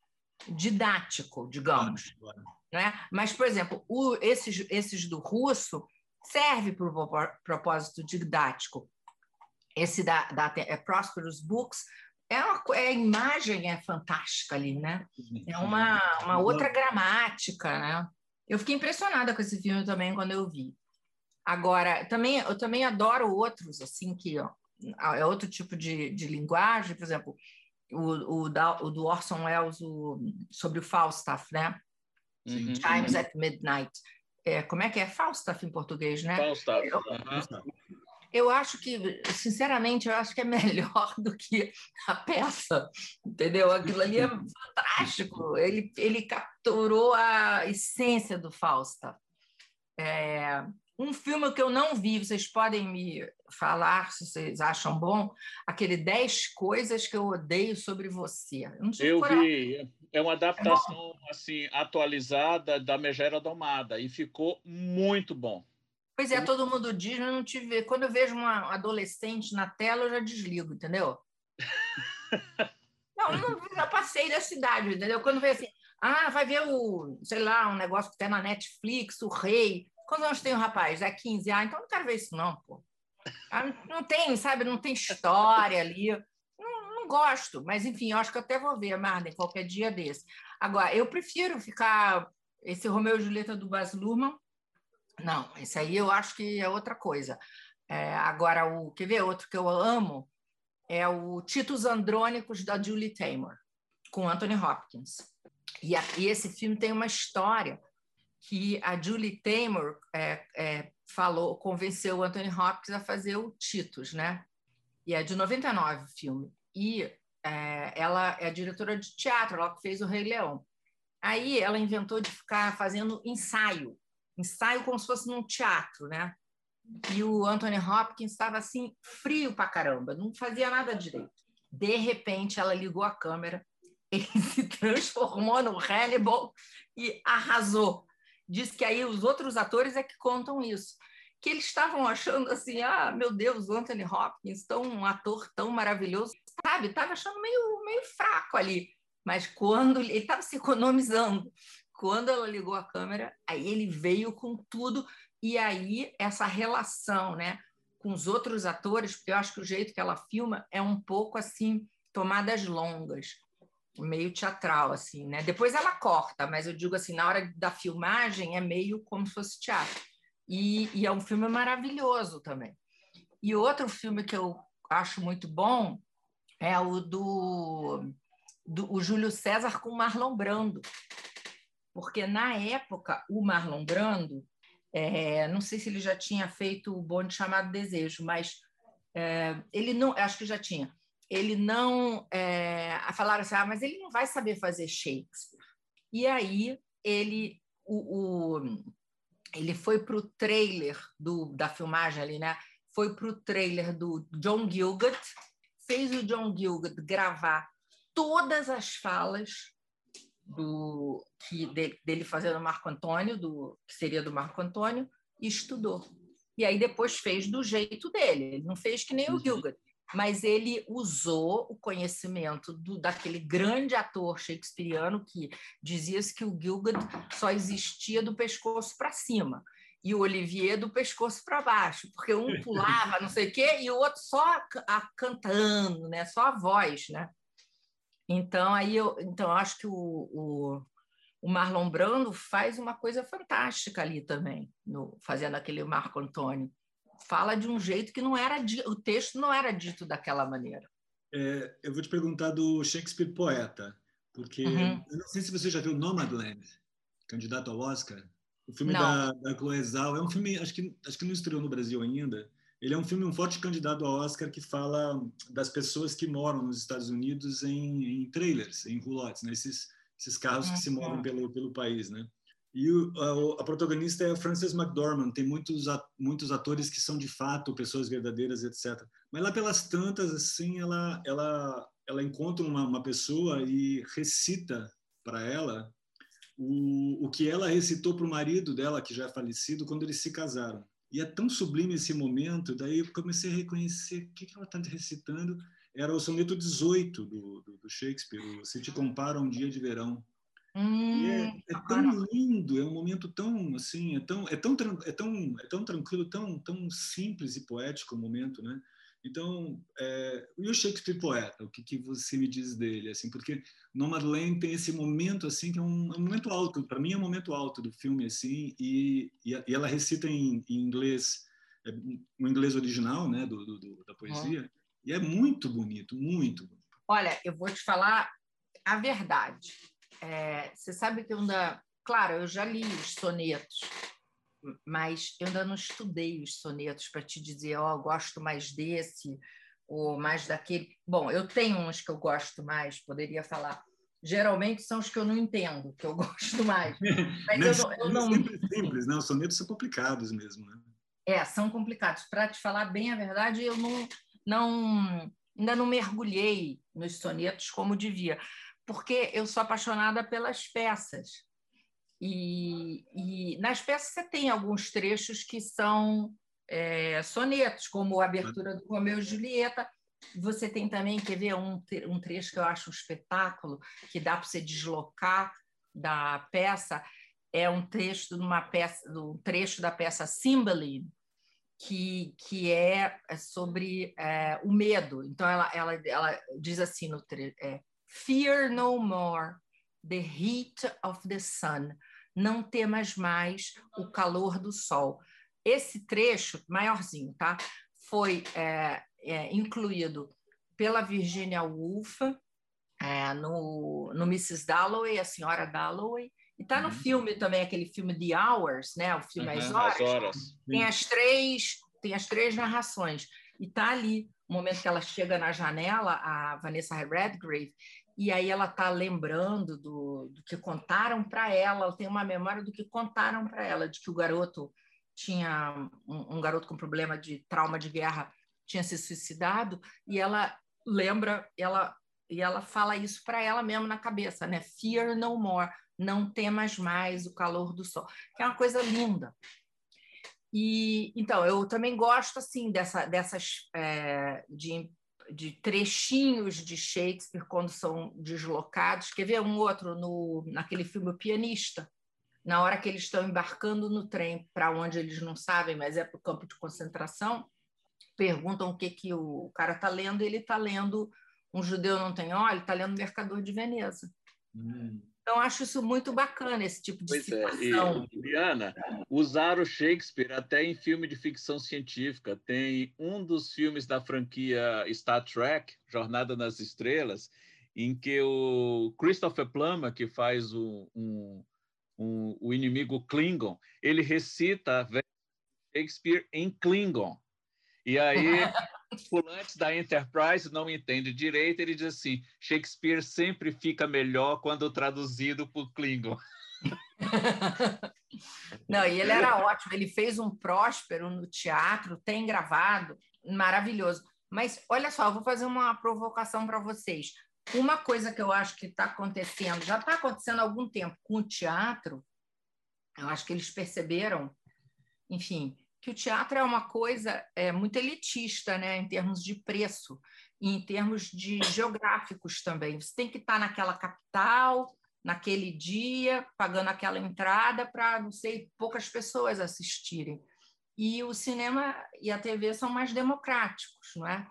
didático, digamos. Claro, Né? Mas, por exemplo, o, esses, esses do russo serve para o propósito didático. Esse da, da é Prosperous Books é, uma, é a imagem é fantástica ali, né? É uma, uma outra gramática, né? Eu fiquei impressionada com esse filme também quando eu vi. Agora, também, eu também adoro outros, assim, que ó, é outro tipo de, de linguagem, por exemplo, o, o, da, o do Orson Welles o, sobre o Falstaff, né? Uhum. Times at Midnight. É, como é que é Falstaff em português, né? Falstaff. Eu, uhum. eu acho que, sinceramente, eu acho que é melhor do que a peça, entendeu? Aquilo ali é fantástico. Ele, ele capturou a essência do Falstaff. É, um filme que eu não vi, vocês podem me falar se vocês acham bom, aquele 10 coisas que eu odeio sobre você. Eu, eu vi, é uma adaptação é assim atualizada da Megera Domada e ficou muito bom. Pois é, todo mundo diz, mas não tive. Quando eu vejo uma adolescente na tela, eu já desligo, entendeu? não, não, já passei da cidade, entendeu? Quando vê assim, ah, vai ver o, sei lá, um negócio que tem na Netflix, o Rei. Quantos anos tem o rapaz? É 15? Ah, então não quero ver isso, não, pô. Ah, não tem, sabe, não tem história ali. Não, não, gosto, mas enfim, eu acho que até vou ver, Marden, qualquer dia desse. Agora, eu prefiro ficar. Esse Romeu e Julieta do Baz Luhrmann, não, esse aí eu acho que é outra coisa. É, agora, o quer ver outro que eu amo é o Titos Andrônicos da Julie Taymor, com Anthony Hopkins. E, a, e esse filme tem uma história que a Julie Taymor é, é, falou, convenceu o Anthony Hopkins a fazer o Titus, né? E é de 99 o filme. E é, ela é diretora de teatro, ela que fez o Rei Leão. Aí ela inventou de ficar fazendo ensaio, ensaio como se fosse num teatro, né? E o Anthony Hopkins estava assim, frio pra caramba, não fazia nada direito. De repente, ela ligou a câmera, ele se transformou no Hannibal e arrasou. Diz que aí os outros atores é que contam isso. Que eles estavam achando assim, ah, meu Deus, Anthony Hopkins, tão, um ator tão maravilhoso, sabe? Estava achando meio, meio fraco ali. Mas quando ele estava se economizando, quando ela ligou a câmera, aí ele veio com tudo e aí essa relação, né, com os outros atores, porque eu acho que o jeito que ela filma é um pouco assim tomadas longas, meio teatral assim, né? Depois ela corta, mas eu digo assim na hora da filmagem é meio como se fosse teatro. E, e é um filme maravilhoso também. E outro filme que eu acho muito bom é o do do, o Júlio César com Marlon Brando. Porque, na época, o Marlon Brando, é, não sei se ele já tinha feito o bonde chamado Desejo, mas é, ele não, acho que já tinha. Ele não. É, falaram assim, ah, mas ele não vai saber fazer Shakespeare. E aí ele, o, o ele foi para o trailer do, da filmagem ali, né? Foi para o trailer do John Gilgud, fez o John Gilgud gravar todas as falas do que dele, dele fazendo Marco Antônio, do que seria do Marco Antônio, e estudou. E aí depois fez do jeito dele. Ele não fez que nem o uhum. Mas ele usou o conhecimento do, daquele grande ator shakespeariano que dizia-se que o Gilgud só existia do pescoço para cima e o Olivier do pescoço para baixo, porque um pulava, não sei o quê, e o outro só a, a, cantando, né? Só a voz, né? Então, aí eu, então, eu acho que o, o, o, Marlon Brando faz uma coisa fantástica ali também, no, fazendo aquele Marco Antônio. Fala de um jeito que não era o texto não era dito daquela maneira. É, eu vou te perguntar do Shakespeare poeta, porque uhum. eu não sei se você já viu Nomadland, candidato ao Oscar. O filme da, da Chloe Zhao é um filme, acho que acho que não estreou no Brasil ainda, ele é um filme um forte candidato ao Oscar que fala das pessoas que moram nos Estados Unidos em, em trailers, em roulottes, né? esses, esses carros que se uhum. movem pelo, pelo país, né? E o, a, a, protagonista é a Frances McDormand. Tem muitos muitos atores que são de fato pessoas verdadeiras, etc. Mas lá pelas tantas, assim, ela ela ela encontra uma, uma pessoa e recita para ela o, o que ela recitou para o marido dela, que já é falecido, quando eles se casaram. E é tão sublime esse momento, daí eu comecei a reconhecer o que, que ela está recitando. Era o soneto 18 do, do, do Shakespeare, Se Te Compara um Dia de Verão. Hum, é, é, tão lindo, é um momento tão assim, é tão, é tão, é tão, é tão tranquilo, tão, tão simples e poético o momento, né? Então, é, e o Shakespeare poeta, o que, que você me diz dele? Assim, porque Nomadland tem esse momento assim que é um, é um momento alto, para mim é um momento alto do filme assim, e, e, e ela recita em, em inglês, é, o inglês original, né, do, do da poesia, uhum. e é muito bonito, muito. Bonito. Olha, eu vou te falar a verdade. É, você sabe que eu ainda, claro, eu já li os sonetos mas eu ainda não estudei os sonetos para te dizer, ó, oh, gosto mais desse ou mais daquele. Bom, eu tenho uns que eu gosto mais, poderia falar. Geralmente são os que eu não entendo, que eu gosto mais. Mas não, eu, eu não... Sempre simples, né? Os sonetos são complicados mesmo, né? É, são complicados. Para te falar bem a verdade, eu não, não ainda não mergulhei nos sonetos como devia, porque eu sou apaixonada pelas peças. E, e nas peças você tem alguns trechos que são é, sonetos, como a abertura do Romeu e Julieta. Você tem também, quer ver, um, um trecho que eu acho um espetáculo, que dá para você deslocar da peça, é um trecho de uma peça, do trecho da peça Cymbeline, que, que é, é sobre é, o medo. Então, ela, ela, ela diz assim no é, Fear no more the heat of the sun, não temas mais o calor do sol. Esse trecho, maiorzinho, tá? Foi é, é, incluído pela Virginia Woolf é, no, no Mrs. Dalloway, a Senhora Dalloway, e tá no uhum. filme também, aquele filme The Hours, né? O filme uhum, As, Horas. As Horas. Tem as três, tem as três narrações. E tá ali, o momento que ela chega na janela, a Vanessa Redgrave, e aí ela está lembrando do, do, que contaram para ela, ela tem uma memória do que contaram para ela, de que o garoto tinha um, um, garoto com problema de trauma de guerra tinha se suicidado e ela lembra, ela e ela fala isso para ela mesmo na cabeça, né? Fear no more, não temas mais o calor do sol, que é uma coisa linda. E então eu também gosto assim dessa, dessas é, de de trechinhos de Shakespeare quando são deslocados. Quer ver um outro no, naquele filme O Pianista? Na hora que eles estão embarcando no trem para onde eles não sabem, mas é para o campo de concentração, perguntam o que, que o cara está lendo, e ele está lendo Um Judeu Não Tem Óleo, está lendo Mercador de Veneza. Hum. Então, acho isso muito bacana, esse tipo de pois situação. É. E, usaram Shakespeare até em filme de ficção científica. Tem um dos filmes da franquia Star Trek, Jornada nas Estrelas, em que o Christopher Plummer, que faz o, um, um, o inimigo Klingon, ele recita Shakespeare em Klingon. E aí fulantes da Enterprise não entendem direito, ele diz assim: Shakespeare sempre fica melhor quando traduzido por Klingon. Não, e ele era ótimo, ele fez um próspero no teatro, tem gravado, maravilhoso. Mas olha só, eu vou fazer uma provocação para vocês. Uma coisa que eu acho que está acontecendo, já está acontecendo há algum tempo com o teatro, eu acho que eles perceberam, enfim, que o teatro é uma coisa é, muito elitista, né, em termos de preço e em termos de geográficos também. Você tem que estar naquela capital, naquele dia, pagando aquela entrada para, não sei, poucas pessoas assistirem. E o cinema e a TV são mais democráticos, não é?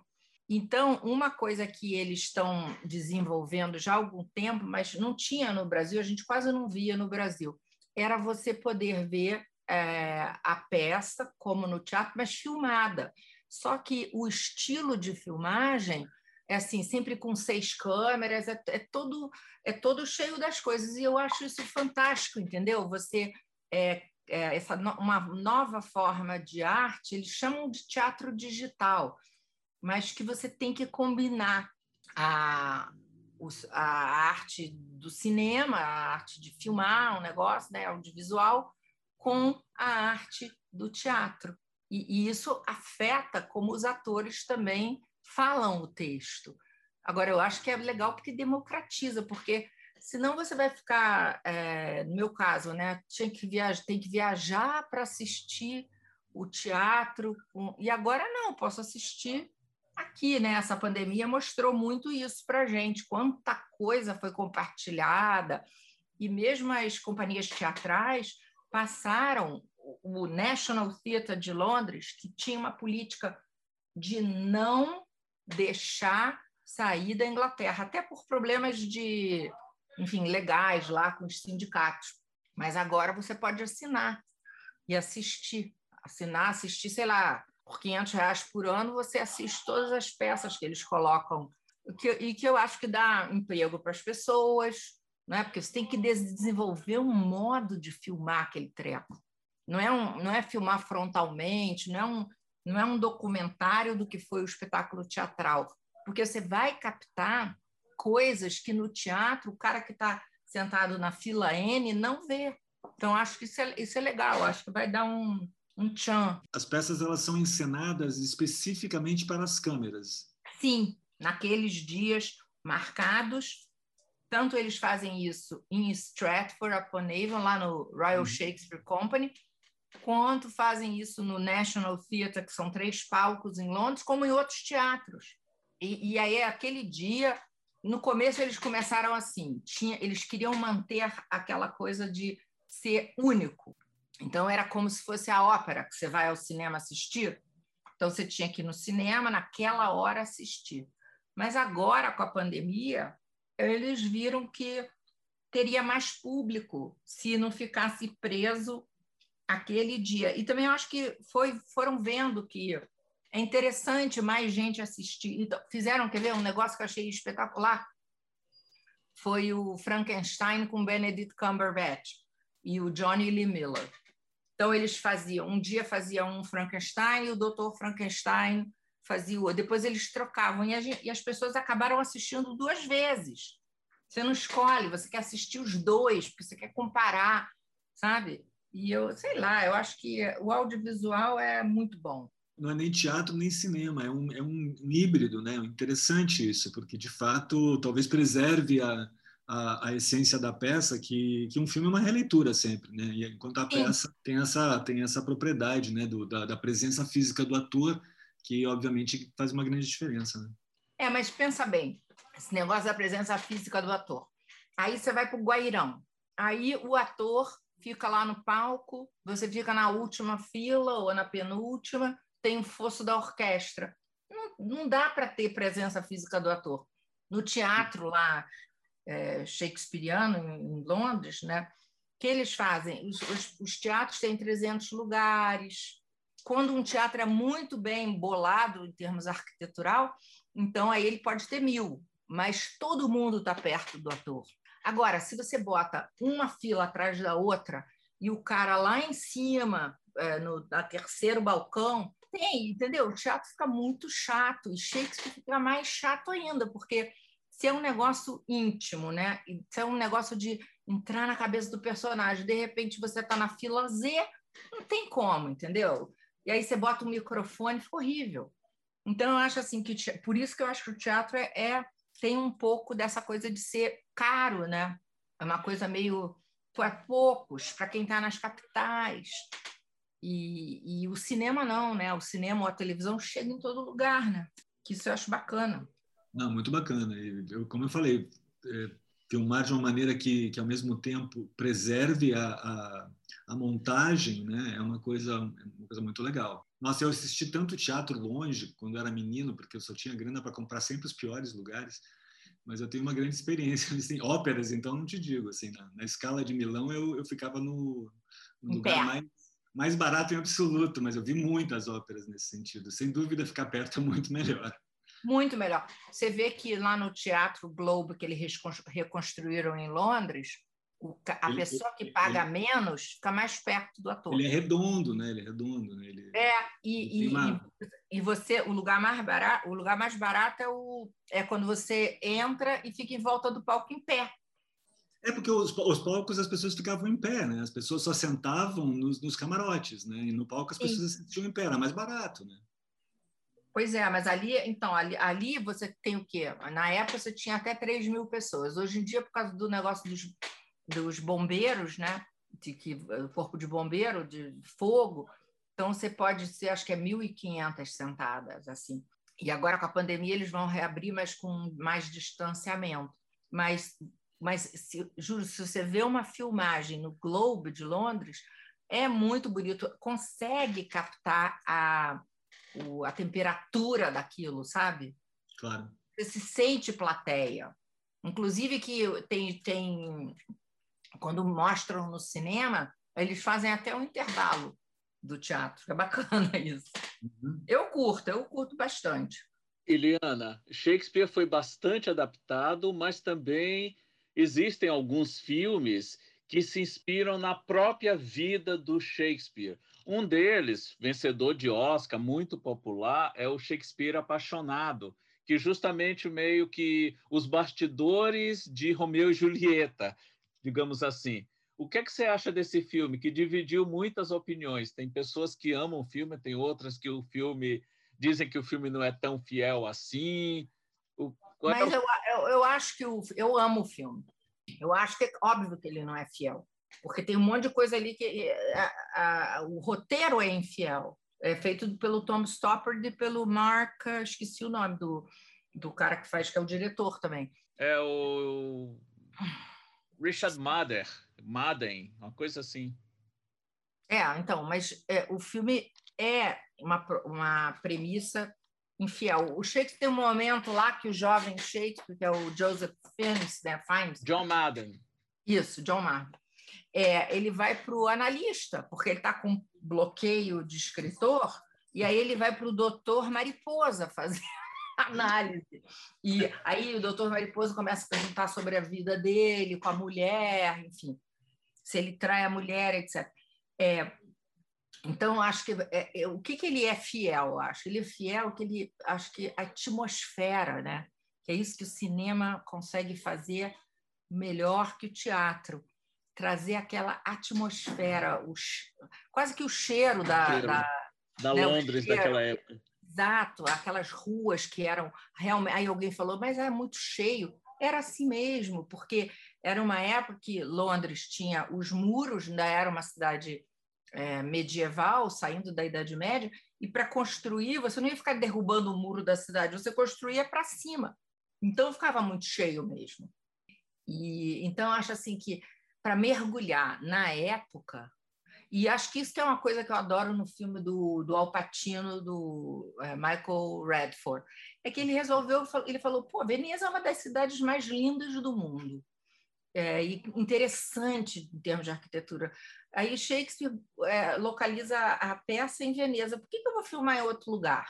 Então, uma coisa que eles estão desenvolvendo já há algum tempo, mas não tinha no Brasil, a gente quase não via no Brasil, era você poder ver é, a peça, como no teatro, mas filmada. Só que o estilo de filmagem é assim, sempre com seis câmeras, é, é, todo é todo cheio das coisas e eu acho isso fantástico, entendeu? Você é, é essa no, uma nova forma de arte, eles chamam de teatro digital, mas que você tem que combinar a a arte do cinema, a arte de filmar um negócio, né, audiovisual, com a arte do teatro. E, e isso afeta como os atores também falam o texto. Agora, eu acho que é legal porque democratiza, porque senão você vai ficar, é, no meu caso, né, tinha que viajar, tem que viajar para assistir o teatro, e agora não, posso assistir aqui, né? Essa pandemia mostrou muito isso para gente, quanta coisa foi compartilhada, e mesmo as companhias teatrais passaram o National Theatre de Londres, que tinha uma política de não deixar sair da Inglaterra, até por problemas de, enfim, legais lá com os sindicatos. Mas agora você pode assinar e assistir. Assinar, assistir, sei lá, por 500 reais por ano, você assiste todas as peças que eles colocam e que eu acho que dá emprego para as pessoas, é porque você tem que desenvolver um modo de filmar aquele treco. Não é, um, não é filmar frontalmente, não é, um, não é um documentário do que foi o espetáculo teatral, porque você vai captar coisas que no teatro o cara que está sentado na fila N não vê. Então, acho que isso é, isso é legal, acho que vai dar um, um tchan. As peças elas são encenadas especificamente para as câmeras. Sim, naqueles dias marcados tanto eles fazem isso em Stratford upon Avon, lá no Royal uhum. Shakespeare Company, quanto fazem isso no National Theatre, que são três palcos em Londres, como em outros teatros. E, e aí, aquele dia, no começo, eles começaram assim: tinha, eles queriam manter aquela coisa de ser único. Então, era como se fosse a ópera que você vai ao cinema assistir. Então, você tinha que ir no cinema, naquela hora, assistir. Mas agora, com a pandemia, eles viram que teria mais público se não ficasse preso aquele dia. E também eu acho que foi, foram vendo que é interessante mais gente assistir. Então, fizeram, quer ver, um negócio que eu achei espetacular? Foi o Frankenstein com Benedict Cumberbatch e o Johnny Lee Miller. Então, eles faziam, um dia faziam um Frankenstein e o Dr. Frankenstein fazia o depois eles trocavam e, gente, e as pessoas acabaram assistindo duas vezes. Você não escolhe, você quer assistir os dois, porque você quer comparar, sabe? E eu, sei lá, eu acho que o audiovisual é muito bom. Não é nem teatro nem cinema, é um, é um híbrido, né? Interessante isso, porque de fato talvez preserve a, a, a, essência da peça, que, que um filme é uma releitura sempre, né? E enquanto a peça tem essa, tem essa propriedade, né? Do, da, da presença física do ator, que obviamente faz uma grande diferença, né? É, mas pensa bem, esse negócio da presença física do ator. Aí você vai para o Guairão. Aí o ator fica lá no palco, você fica na última fila ou na penúltima, tem o fosso da orquestra. Não, não dá para ter presença física do ator. No teatro lá, é, shakespeariano, em Londres, né? que eles fazem? Os, os, os, teatros têm 300 lugares. Quando um teatro é muito bem bolado em termos arquitetural, então aí ele pode ter mil, mas todo mundo está perto do ator. Agora, se você bota uma fila atrás da outra e o cara lá em cima, é, no na terceiro balcão, tem, entendeu? O teatro fica muito chato e Shakespeare fica mais chato ainda, porque se é um negócio íntimo, né? Se é um negócio de entrar na cabeça do personagem, de repente você está na fila Z, não tem como, entendeu? E aí você bota um microfone, fica horrível. Então eu acho assim que por isso que eu acho que o teatro é, é tem um pouco dessa coisa de ser caro, né? É uma coisa meio para poucos, para quem está nas capitais. E, e, o cinema não, né? O cinema ou a televisão chega em todo lugar, né? Que isso eu acho bacana. Não, muito bacana. Eu, como eu falei, é, filmar de uma maneira que, que ao mesmo tempo preserve a, a, a, montagem, né? É uma coisa, é uma coisa muito legal. Nossa, eu assisti tanto teatro longe quando era menino, porque eu só tinha grana para comprar sempre os piores lugares mas eu tenho uma grande experiência assim, óperas, então não te digo assim, na, na escala de Milão eu, eu ficava no, no lugar mais mais barato em absoluto, mas eu vi muitas óperas nesse sentido. Sem dúvida, ficar perto é muito melhor. Muito melhor. Você vê que lá no Teatro Globo, que eles reconstruíram em Londres, a ele, pessoa que paga ele, menos fica mais perto do ator. Ele é redondo, né? Ele é redondo, né? Ele, é, e, e, uma... e, você, o lugar mais barato, o lugar mais barato é, o, é quando você entra e fica em volta do palco em pé. É porque os, os palcos as pessoas ficavam em pé, né? As pessoas só sentavam nos, nos camarotes, né? E no palco as Sim. pessoas assistiam em pé, era mais barato, né? Pois é, mas ali, então, ali, ali você tem o quê? Na época você tinha até 3 mil pessoas. Hoje em dia, por causa do negócio dos dos bombeiros, né? De que o corpo de bombeiro de fogo, então você pode ser, acho que é 1.500 sentadas assim. E agora com a pandemia eles vão reabrir, mas com mais distanciamento. Mas, mas se, juro, se você vê uma filmagem no Globe de Londres, é muito bonito, consegue captar a, o, a temperatura daquilo, sabe? Claro. Você se sente plateia. Inclusive que tem, tem quando mostram no cinema, eles fazem até um intervalo do teatro. É bacana isso. Uhum. Eu curto, eu curto bastante. Eliana, Shakespeare foi bastante adaptado, mas também existem alguns filmes que se inspiram na própria vida do Shakespeare. Um deles, vencedor de Oscar, muito popular, é o Shakespeare Apaixonado, que justamente meio que os bastidores de Romeu e Julieta, digamos assim. O que é que você acha desse filme que dividiu muitas opiniões? Tem pessoas que amam o filme, tem outras que o filme dizem que o filme não é tão fiel assim. O... É Mas eu, eu, eu, acho que o, eu amo o filme. Eu acho que é óbvio que ele não é fiel, porque tem um monte de coisa ali que a, a, o roteiro é infiel. É feito pelo Tom Stoppard e pelo Mark, esqueci o nome do, do cara que faz, que é o diretor também. É o Richard Madden, Madden, uma coisa assim. É, então, mas é, o filme é uma, uma premissa infiel. O Shakespeare tem um momento lá que o jovem Shakespeare, que é o Joseph Fiennes, né, Fiennes, John Madden. Isso, John Madden. É, ele vai para o analista, porque ele está com bloqueio de escritor, e aí ele vai para o doutor Mariposa fazer análise. E aí o doutor Mariposa começa a perguntar sobre a vida dele, com a mulher, enfim, se ele trai a mulher, etc. É, Então, acho que é, é, o que, que ele é fiel, acho? Ele é fiel que ele acho que a atmosfera, né? Que é isso que o cinema consegue fazer melhor que o teatro. Trazer aquela atmosfera, os, quase que o cheiro da. Cheiro. Da, Da né, Londres cheiro. daquela época. Exato, aquelas ruas que eram realmente. Aí alguém falou, mas é muito cheio. Era assim mesmo, porque era uma época que Londres tinha os muros, ainda era uma cidade é, medieval, saindo da Idade Média, e para construir, você não ia ficar derrubando o muro da cidade, você construía para cima. Então ficava muito cheio mesmo. E então acho assim que para mergulhar na época e acho que isso é uma coisa que eu adoro no filme do, do Al Pacino, do é, Michael Redford, é que ele resolveu, ele falou, pô, Veneza é uma das cidades mais lindas do mundo. É, e interessante em termos de arquitetura. Aí Shakespeare é, localiza a peça em Veneza. Por que, que eu vou filmar em outro lugar?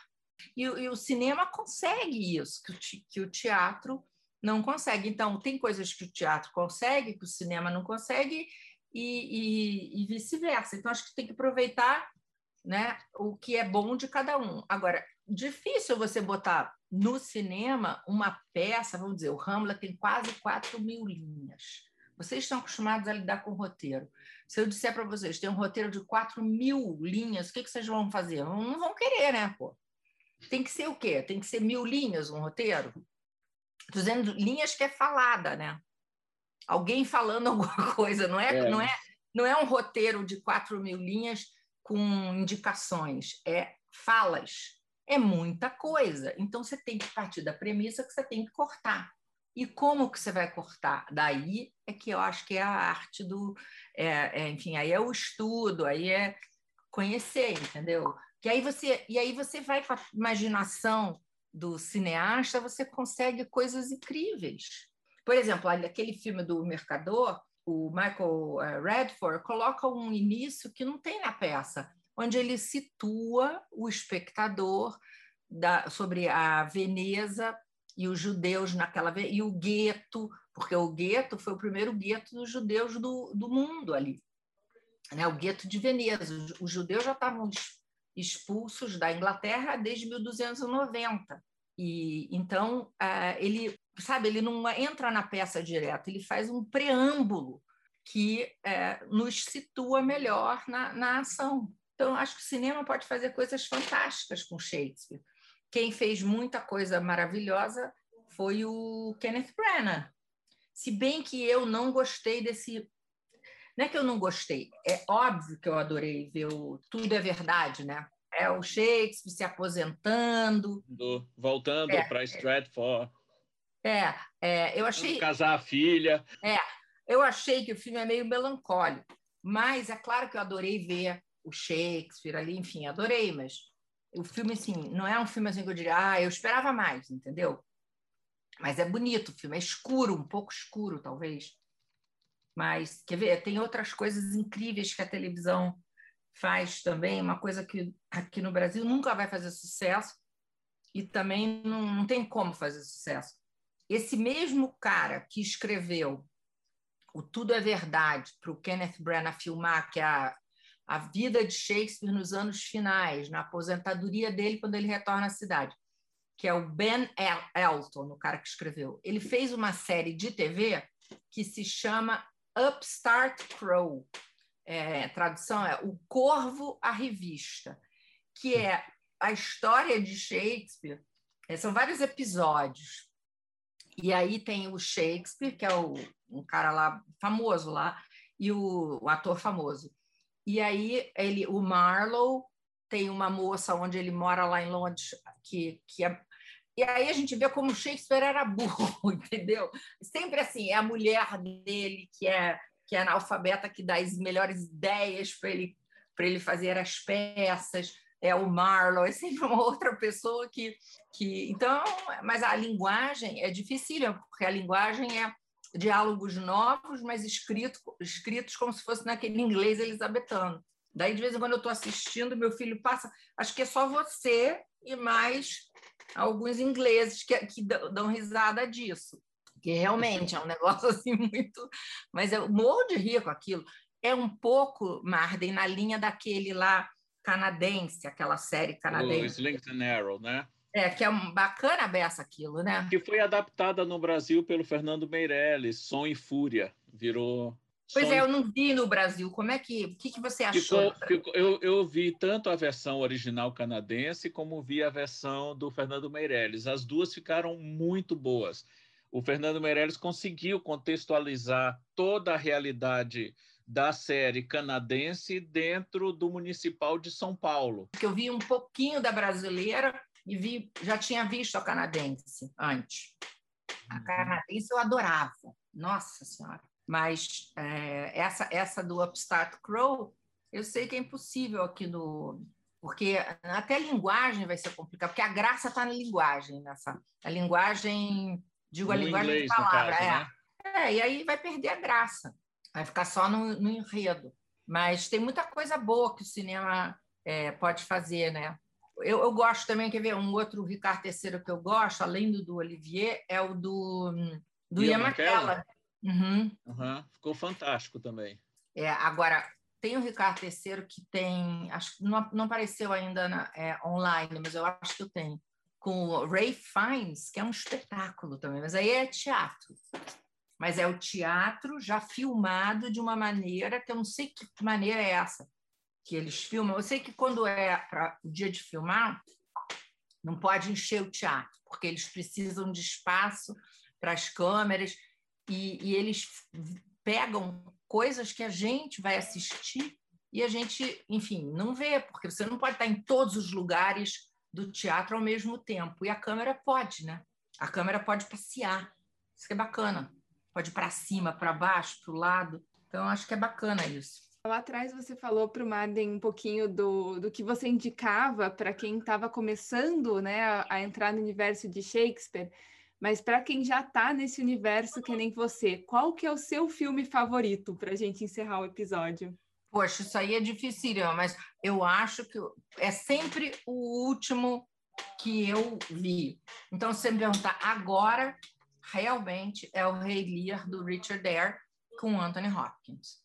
E, e o cinema consegue isso, que o teatro não consegue. Então, tem coisas que o teatro consegue, que o cinema não consegue, e, e- e vice-versa. Então, acho que tem que aproveitar né, o que é bom de cada um. Agora, difícil você botar no cinema uma peça, vamos dizer, o Hamlet tem quase 4 mil linhas. Vocês estão acostumados a lidar com roteiro. Se eu disser para vocês, tem um roteiro de 4 mil linhas, o que, que vocês vão fazer? Não vão querer, né, pô? Tem que ser o quê? Tem que ser mil linhas um roteiro? Estou dizendo linhas que é falada, né? Alguém falando alguma coisa, não é, É. Não é, não é um roteiro de 4 mil linhas com indicações, é falas. É muita coisa. Então você tem que partir da premissa que você tem que cortar. E como que você vai cortar? Daí é que eu acho que é a arte do. é- é, enfim, aí é o estudo, aí é conhecer, entendeu? Que aí você, e aí você vai com a imaginação do cineasta, você consegue coisas incríveis. Por exemplo, aquele filme do Mercador, o Michael eh, Redford coloca um início que não tem na peça, onde ele situa o espectador da- sobre a Veneza e os judeus naquela e o gueto, porque o gueto foi o primeiro gueto dos judeus do, do mundo ali, né? O gueto de Veneza. Os, os judeus já estavam expulsos da Inglaterra desde 1290 e então ah, ele sabe ele não entra na peça direto, ele faz um preâmbulo que eh, nos situa melhor na, na ação. Então, acho que o cinema pode fazer coisas fantásticas com Shakespeare. Quem fez muita coisa maravilhosa foi o Kenneth Branagh. Se bem que eu não gostei desse. Não é que eu não gostei, é óbvio que eu adorei ver o Tudo é Verdade, né? É o Shakespeare se aposentando. Do- voltando É. para Stratford, É, é, eu achei. casar a filha. Eu achei que o filme é meio melancólico, mas é claro que eu adorei ver o Shakespeare ali, enfim, adorei, mas o filme, assim, não é um filme assim que eu diria, ah, eu esperava mais, entendeu? Mas é bonito o filme, é escuro, um pouco escuro, talvez. Mas, quer ver, tem outras coisas incríveis que a televisão faz também, uma coisa que aqui no Brasil nunca vai fazer sucesso e também não, não tem como fazer sucesso. Esse mesmo cara que escreveu o Tudo é Verdade para o Kenneth Branagh filmar, que é a, a vida de Shakespeare nos anos finais, na aposentadoria dele quando ele retorna à cidade, que é o Ben El- Elton, o cara que escreveu. Ele fez uma série de TV que se chama Upstart Crow. É, tradução é O Corvo à Revista, que é a história de Shakespeare. É, são vários episódios. E aí tem o Shakespeare, que é o, um cara lá famoso lá, e o, o ator famoso. E aí ele, o Marlowe tem uma moça onde ele mora lá em Londres que, que é e aí a gente vê como Shakespeare era burro, entendeu? Sempre assim, é a mulher dele que é que é analfabeta que dá as melhores ideias para ele para ele fazer as peças, é o Marlowe, é sempre uma outra pessoa que que então, mas a linguagem é difícil, porque a linguagem é diálogos novos, mas escrito, escritos como se fosse naquele inglês elisabetano. Daí, de vez em quando, eu estou assistindo, meu filho passa, acho que é só você e mais alguns ingleses que, que dão risada disso, que realmente é um negócio assim muito. Mas eu morro de rir com aquilo. É um pouco, Marden, na linha daquele lá canadense, aquela série canadense. O Slington Arrow, né? É, que é um, bacana beça aquilo, né? Que foi adaptada no Brasil pelo Fernando Meirelles, Som e Fúria. Virou. Pois Som é, eu não vi no Brasil. Como é que. O que, que você achou? Ficou, ficou, eu, eu vi tanto a versão original canadense como vi a versão do Fernando Meirelles. As duas ficaram muito boas. O Fernando Meirelles conseguiu contextualizar toda a realidade da série canadense dentro do municipal de São Paulo. Eu vi um pouquinho da brasileira e vi, já tinha visto a canadense antes. A uhum. canadense eu adorava, nossa senhora. Mas é, essa essa do Upstart Crow, eu sei que é impossível aqui no porque até a linguagem vai ser complicada, porque a graça está na linguagem, nessa a linguagem, digo no a linguagem inglês, de palavra, caso, é. Né? é, e aí vai perder a graça, vai ficar só no, no enredo. Mas tem muita coisa boa que o cinema é, pode fazer, né? eu, eu, gosto também, quer ver, um outro Ricardo III que eu gosto, além do, do Olivier, é o do, do Ian McKellen. Uhum. Uhum. Ficou fantástico também. É, agora, tem o Ricardo III que tem, acho que não, não apareceu ainda na, é, online, mas eu acho que eu tenho, com o Ray Fiennes, que é um espetáculo também, mas aí é teatro. Mas é o teatro já filmado de uma maneira que eu não sei que maneira é essa que eles filmam. Eu sei que quando é para o dia de filmar, não pode encher o teatro, porque eles precisam de espaço para as câmeras e, e eles pegam coisas que a gente vai assistir e a gente, enfim, não vê, porque você não pode estar em todos os lugares do teatro ao mesmo tempo. E a câmera pode, né? A câmera pode passear. Isso que é bacana. Pode ir para cima, para baixo, para o lado. Então, acho que é bacana isso. Lá atrás você falou para o Marden um pouquinho do, do que você indicava para quem estava começando né, a, a, entrar no universo de Shakespeare, mas para quem já está nesse universo que nem você, qual que é o seu filme favorito para a gente encerrar o episódio? Poxa, isso aí é difícil, mas eu acho que é sempre o último que eu vi. Então, se você me perguntar agora, realmente é o Rei Lear, do Richard Dare, com Anthony Hopkins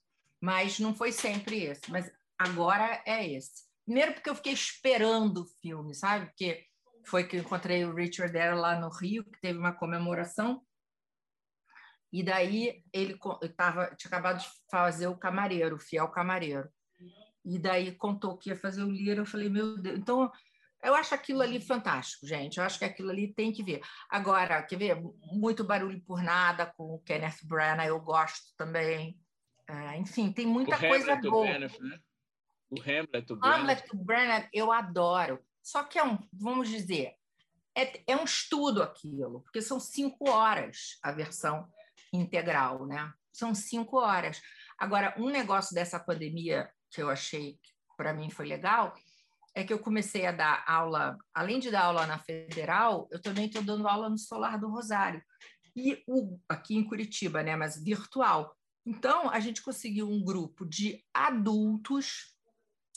mas não foi sempre esse. Mas agora é esse. Primeiro porque eu fiquei esperando o filme, sabe? Porque foi que encontrei o Richard Dare lá no Rio, que teve uma comemoração. E daí ele tava, tinha acabado de fazer o camareiro, o fiel camareiro. E daí contou que ia fazer o Lira. Eu falei, meu Deus. Então, eu acho aquilo ali fantástico, gente. Eu acho que aquilo ali tem que ver. Agora, quer ver? Muito barulho por nada com o Kenneth Branagh, eu gosto também. É, enfim, tem muita o coisa Hamlet boa. Né? O Hamlet, o Hamlet, o Brenner, eu adoro. Só que é um, vamos dizer, é, é um estudo aquilo, porque são cinco horas a versão integral, né? São cinco horas. Agora, um negócio dessa pandemia que eu achei que para mim foi legal é que eu comecei a dar aula, além de dar aula na Federal, eu também estou dando aula no Solar do Rosário. E o, aqui em Curitiba, né, mas virtual. Então, a gente conseguiu um grupo de adultos,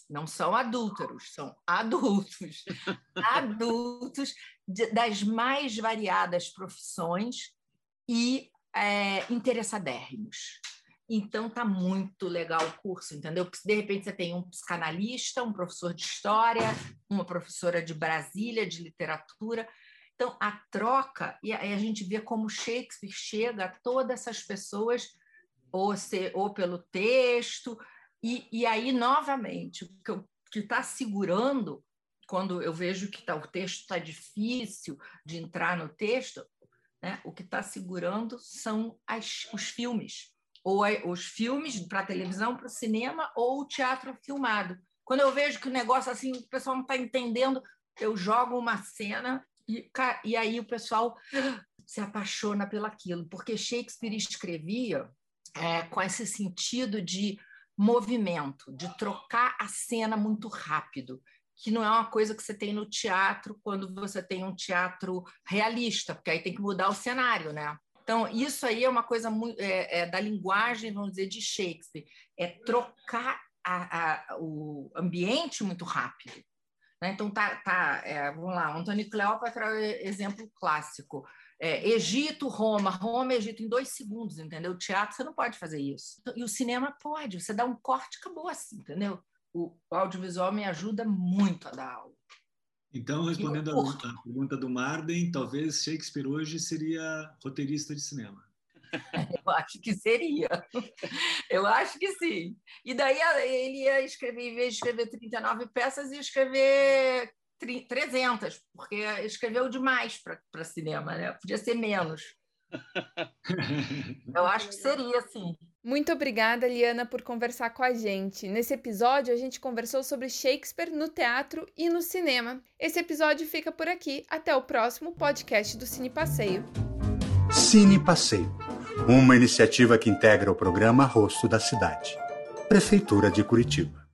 não são adúlteros, são adultos, adultos de, das mais variadas profissões e é, interessadérrimos. Então, tá muito legal o curso, entendeu? Porque de repente você tem um psicanalista, um professor de história, uma professora de Brasília, de literatura. Então, a troca, e a gente vê como Shakespeare chega a todas essas pessoas ou, ser, ou pelo texto. E, e aí, novamente, o que está segurando, quando eu vejo que tá, o texto está difícil de entrar no texto, né, o que está segurando são as, os filmes, ou a, os filmes para televisão, para o cinema, ou o teatro filmado. Quando eu vejo que o negócio assim, o pessoal não está entendendo, eu jogo uma cena e, e aí o pessoal se apaixona pelaquilo, porque Shakespeare escrevia é, com esse sentido de movimento, de trocar a cena muito rápido, que não é uma coisa que você tem no teatro quando você tem um teatro realista, porque aí tem que mudar o cenário, né? Então, isso aí é uma coisa muito, é, é, da linguagem, vamos dizer, de Shakespeare, é trocar a, a, o ambiente muito rápido. Né? Então, tá, tá é, vamos lá, Antônio Cleópatra é exemplo clássico é, Egito, Roma, Roma, Egito em dois segundos, entendeu? O teatro você não pode fazer isso. E o cinema pode, você dá um corte, acabou assim, entendeu? O, o audiovisual me ajuda muito a dar aula. Então, respondendo a, pergunta do Marden, talvez Shakespeare hoje seria roteirista de cinema. Eu acho que seria. Eu acho que sim. E daí ele ia escrever, em vez de escrever 39 peças, ia escrever 300, porque escreveu demais para cinema, né? Podia ser menos. Eu acho que seria, sim. Muito obrigada, Liana, por conversar com a gente. Nesse episódio, a gente conversou sobre Shakespeare no teatro e no cinema. Esse episódio fica por aqui. Até o próximo podcast do Cine Passeio. Cine Passeio uma iniciativa que integra o programa Rosto da Cidade, Prefeitura de Curitiba.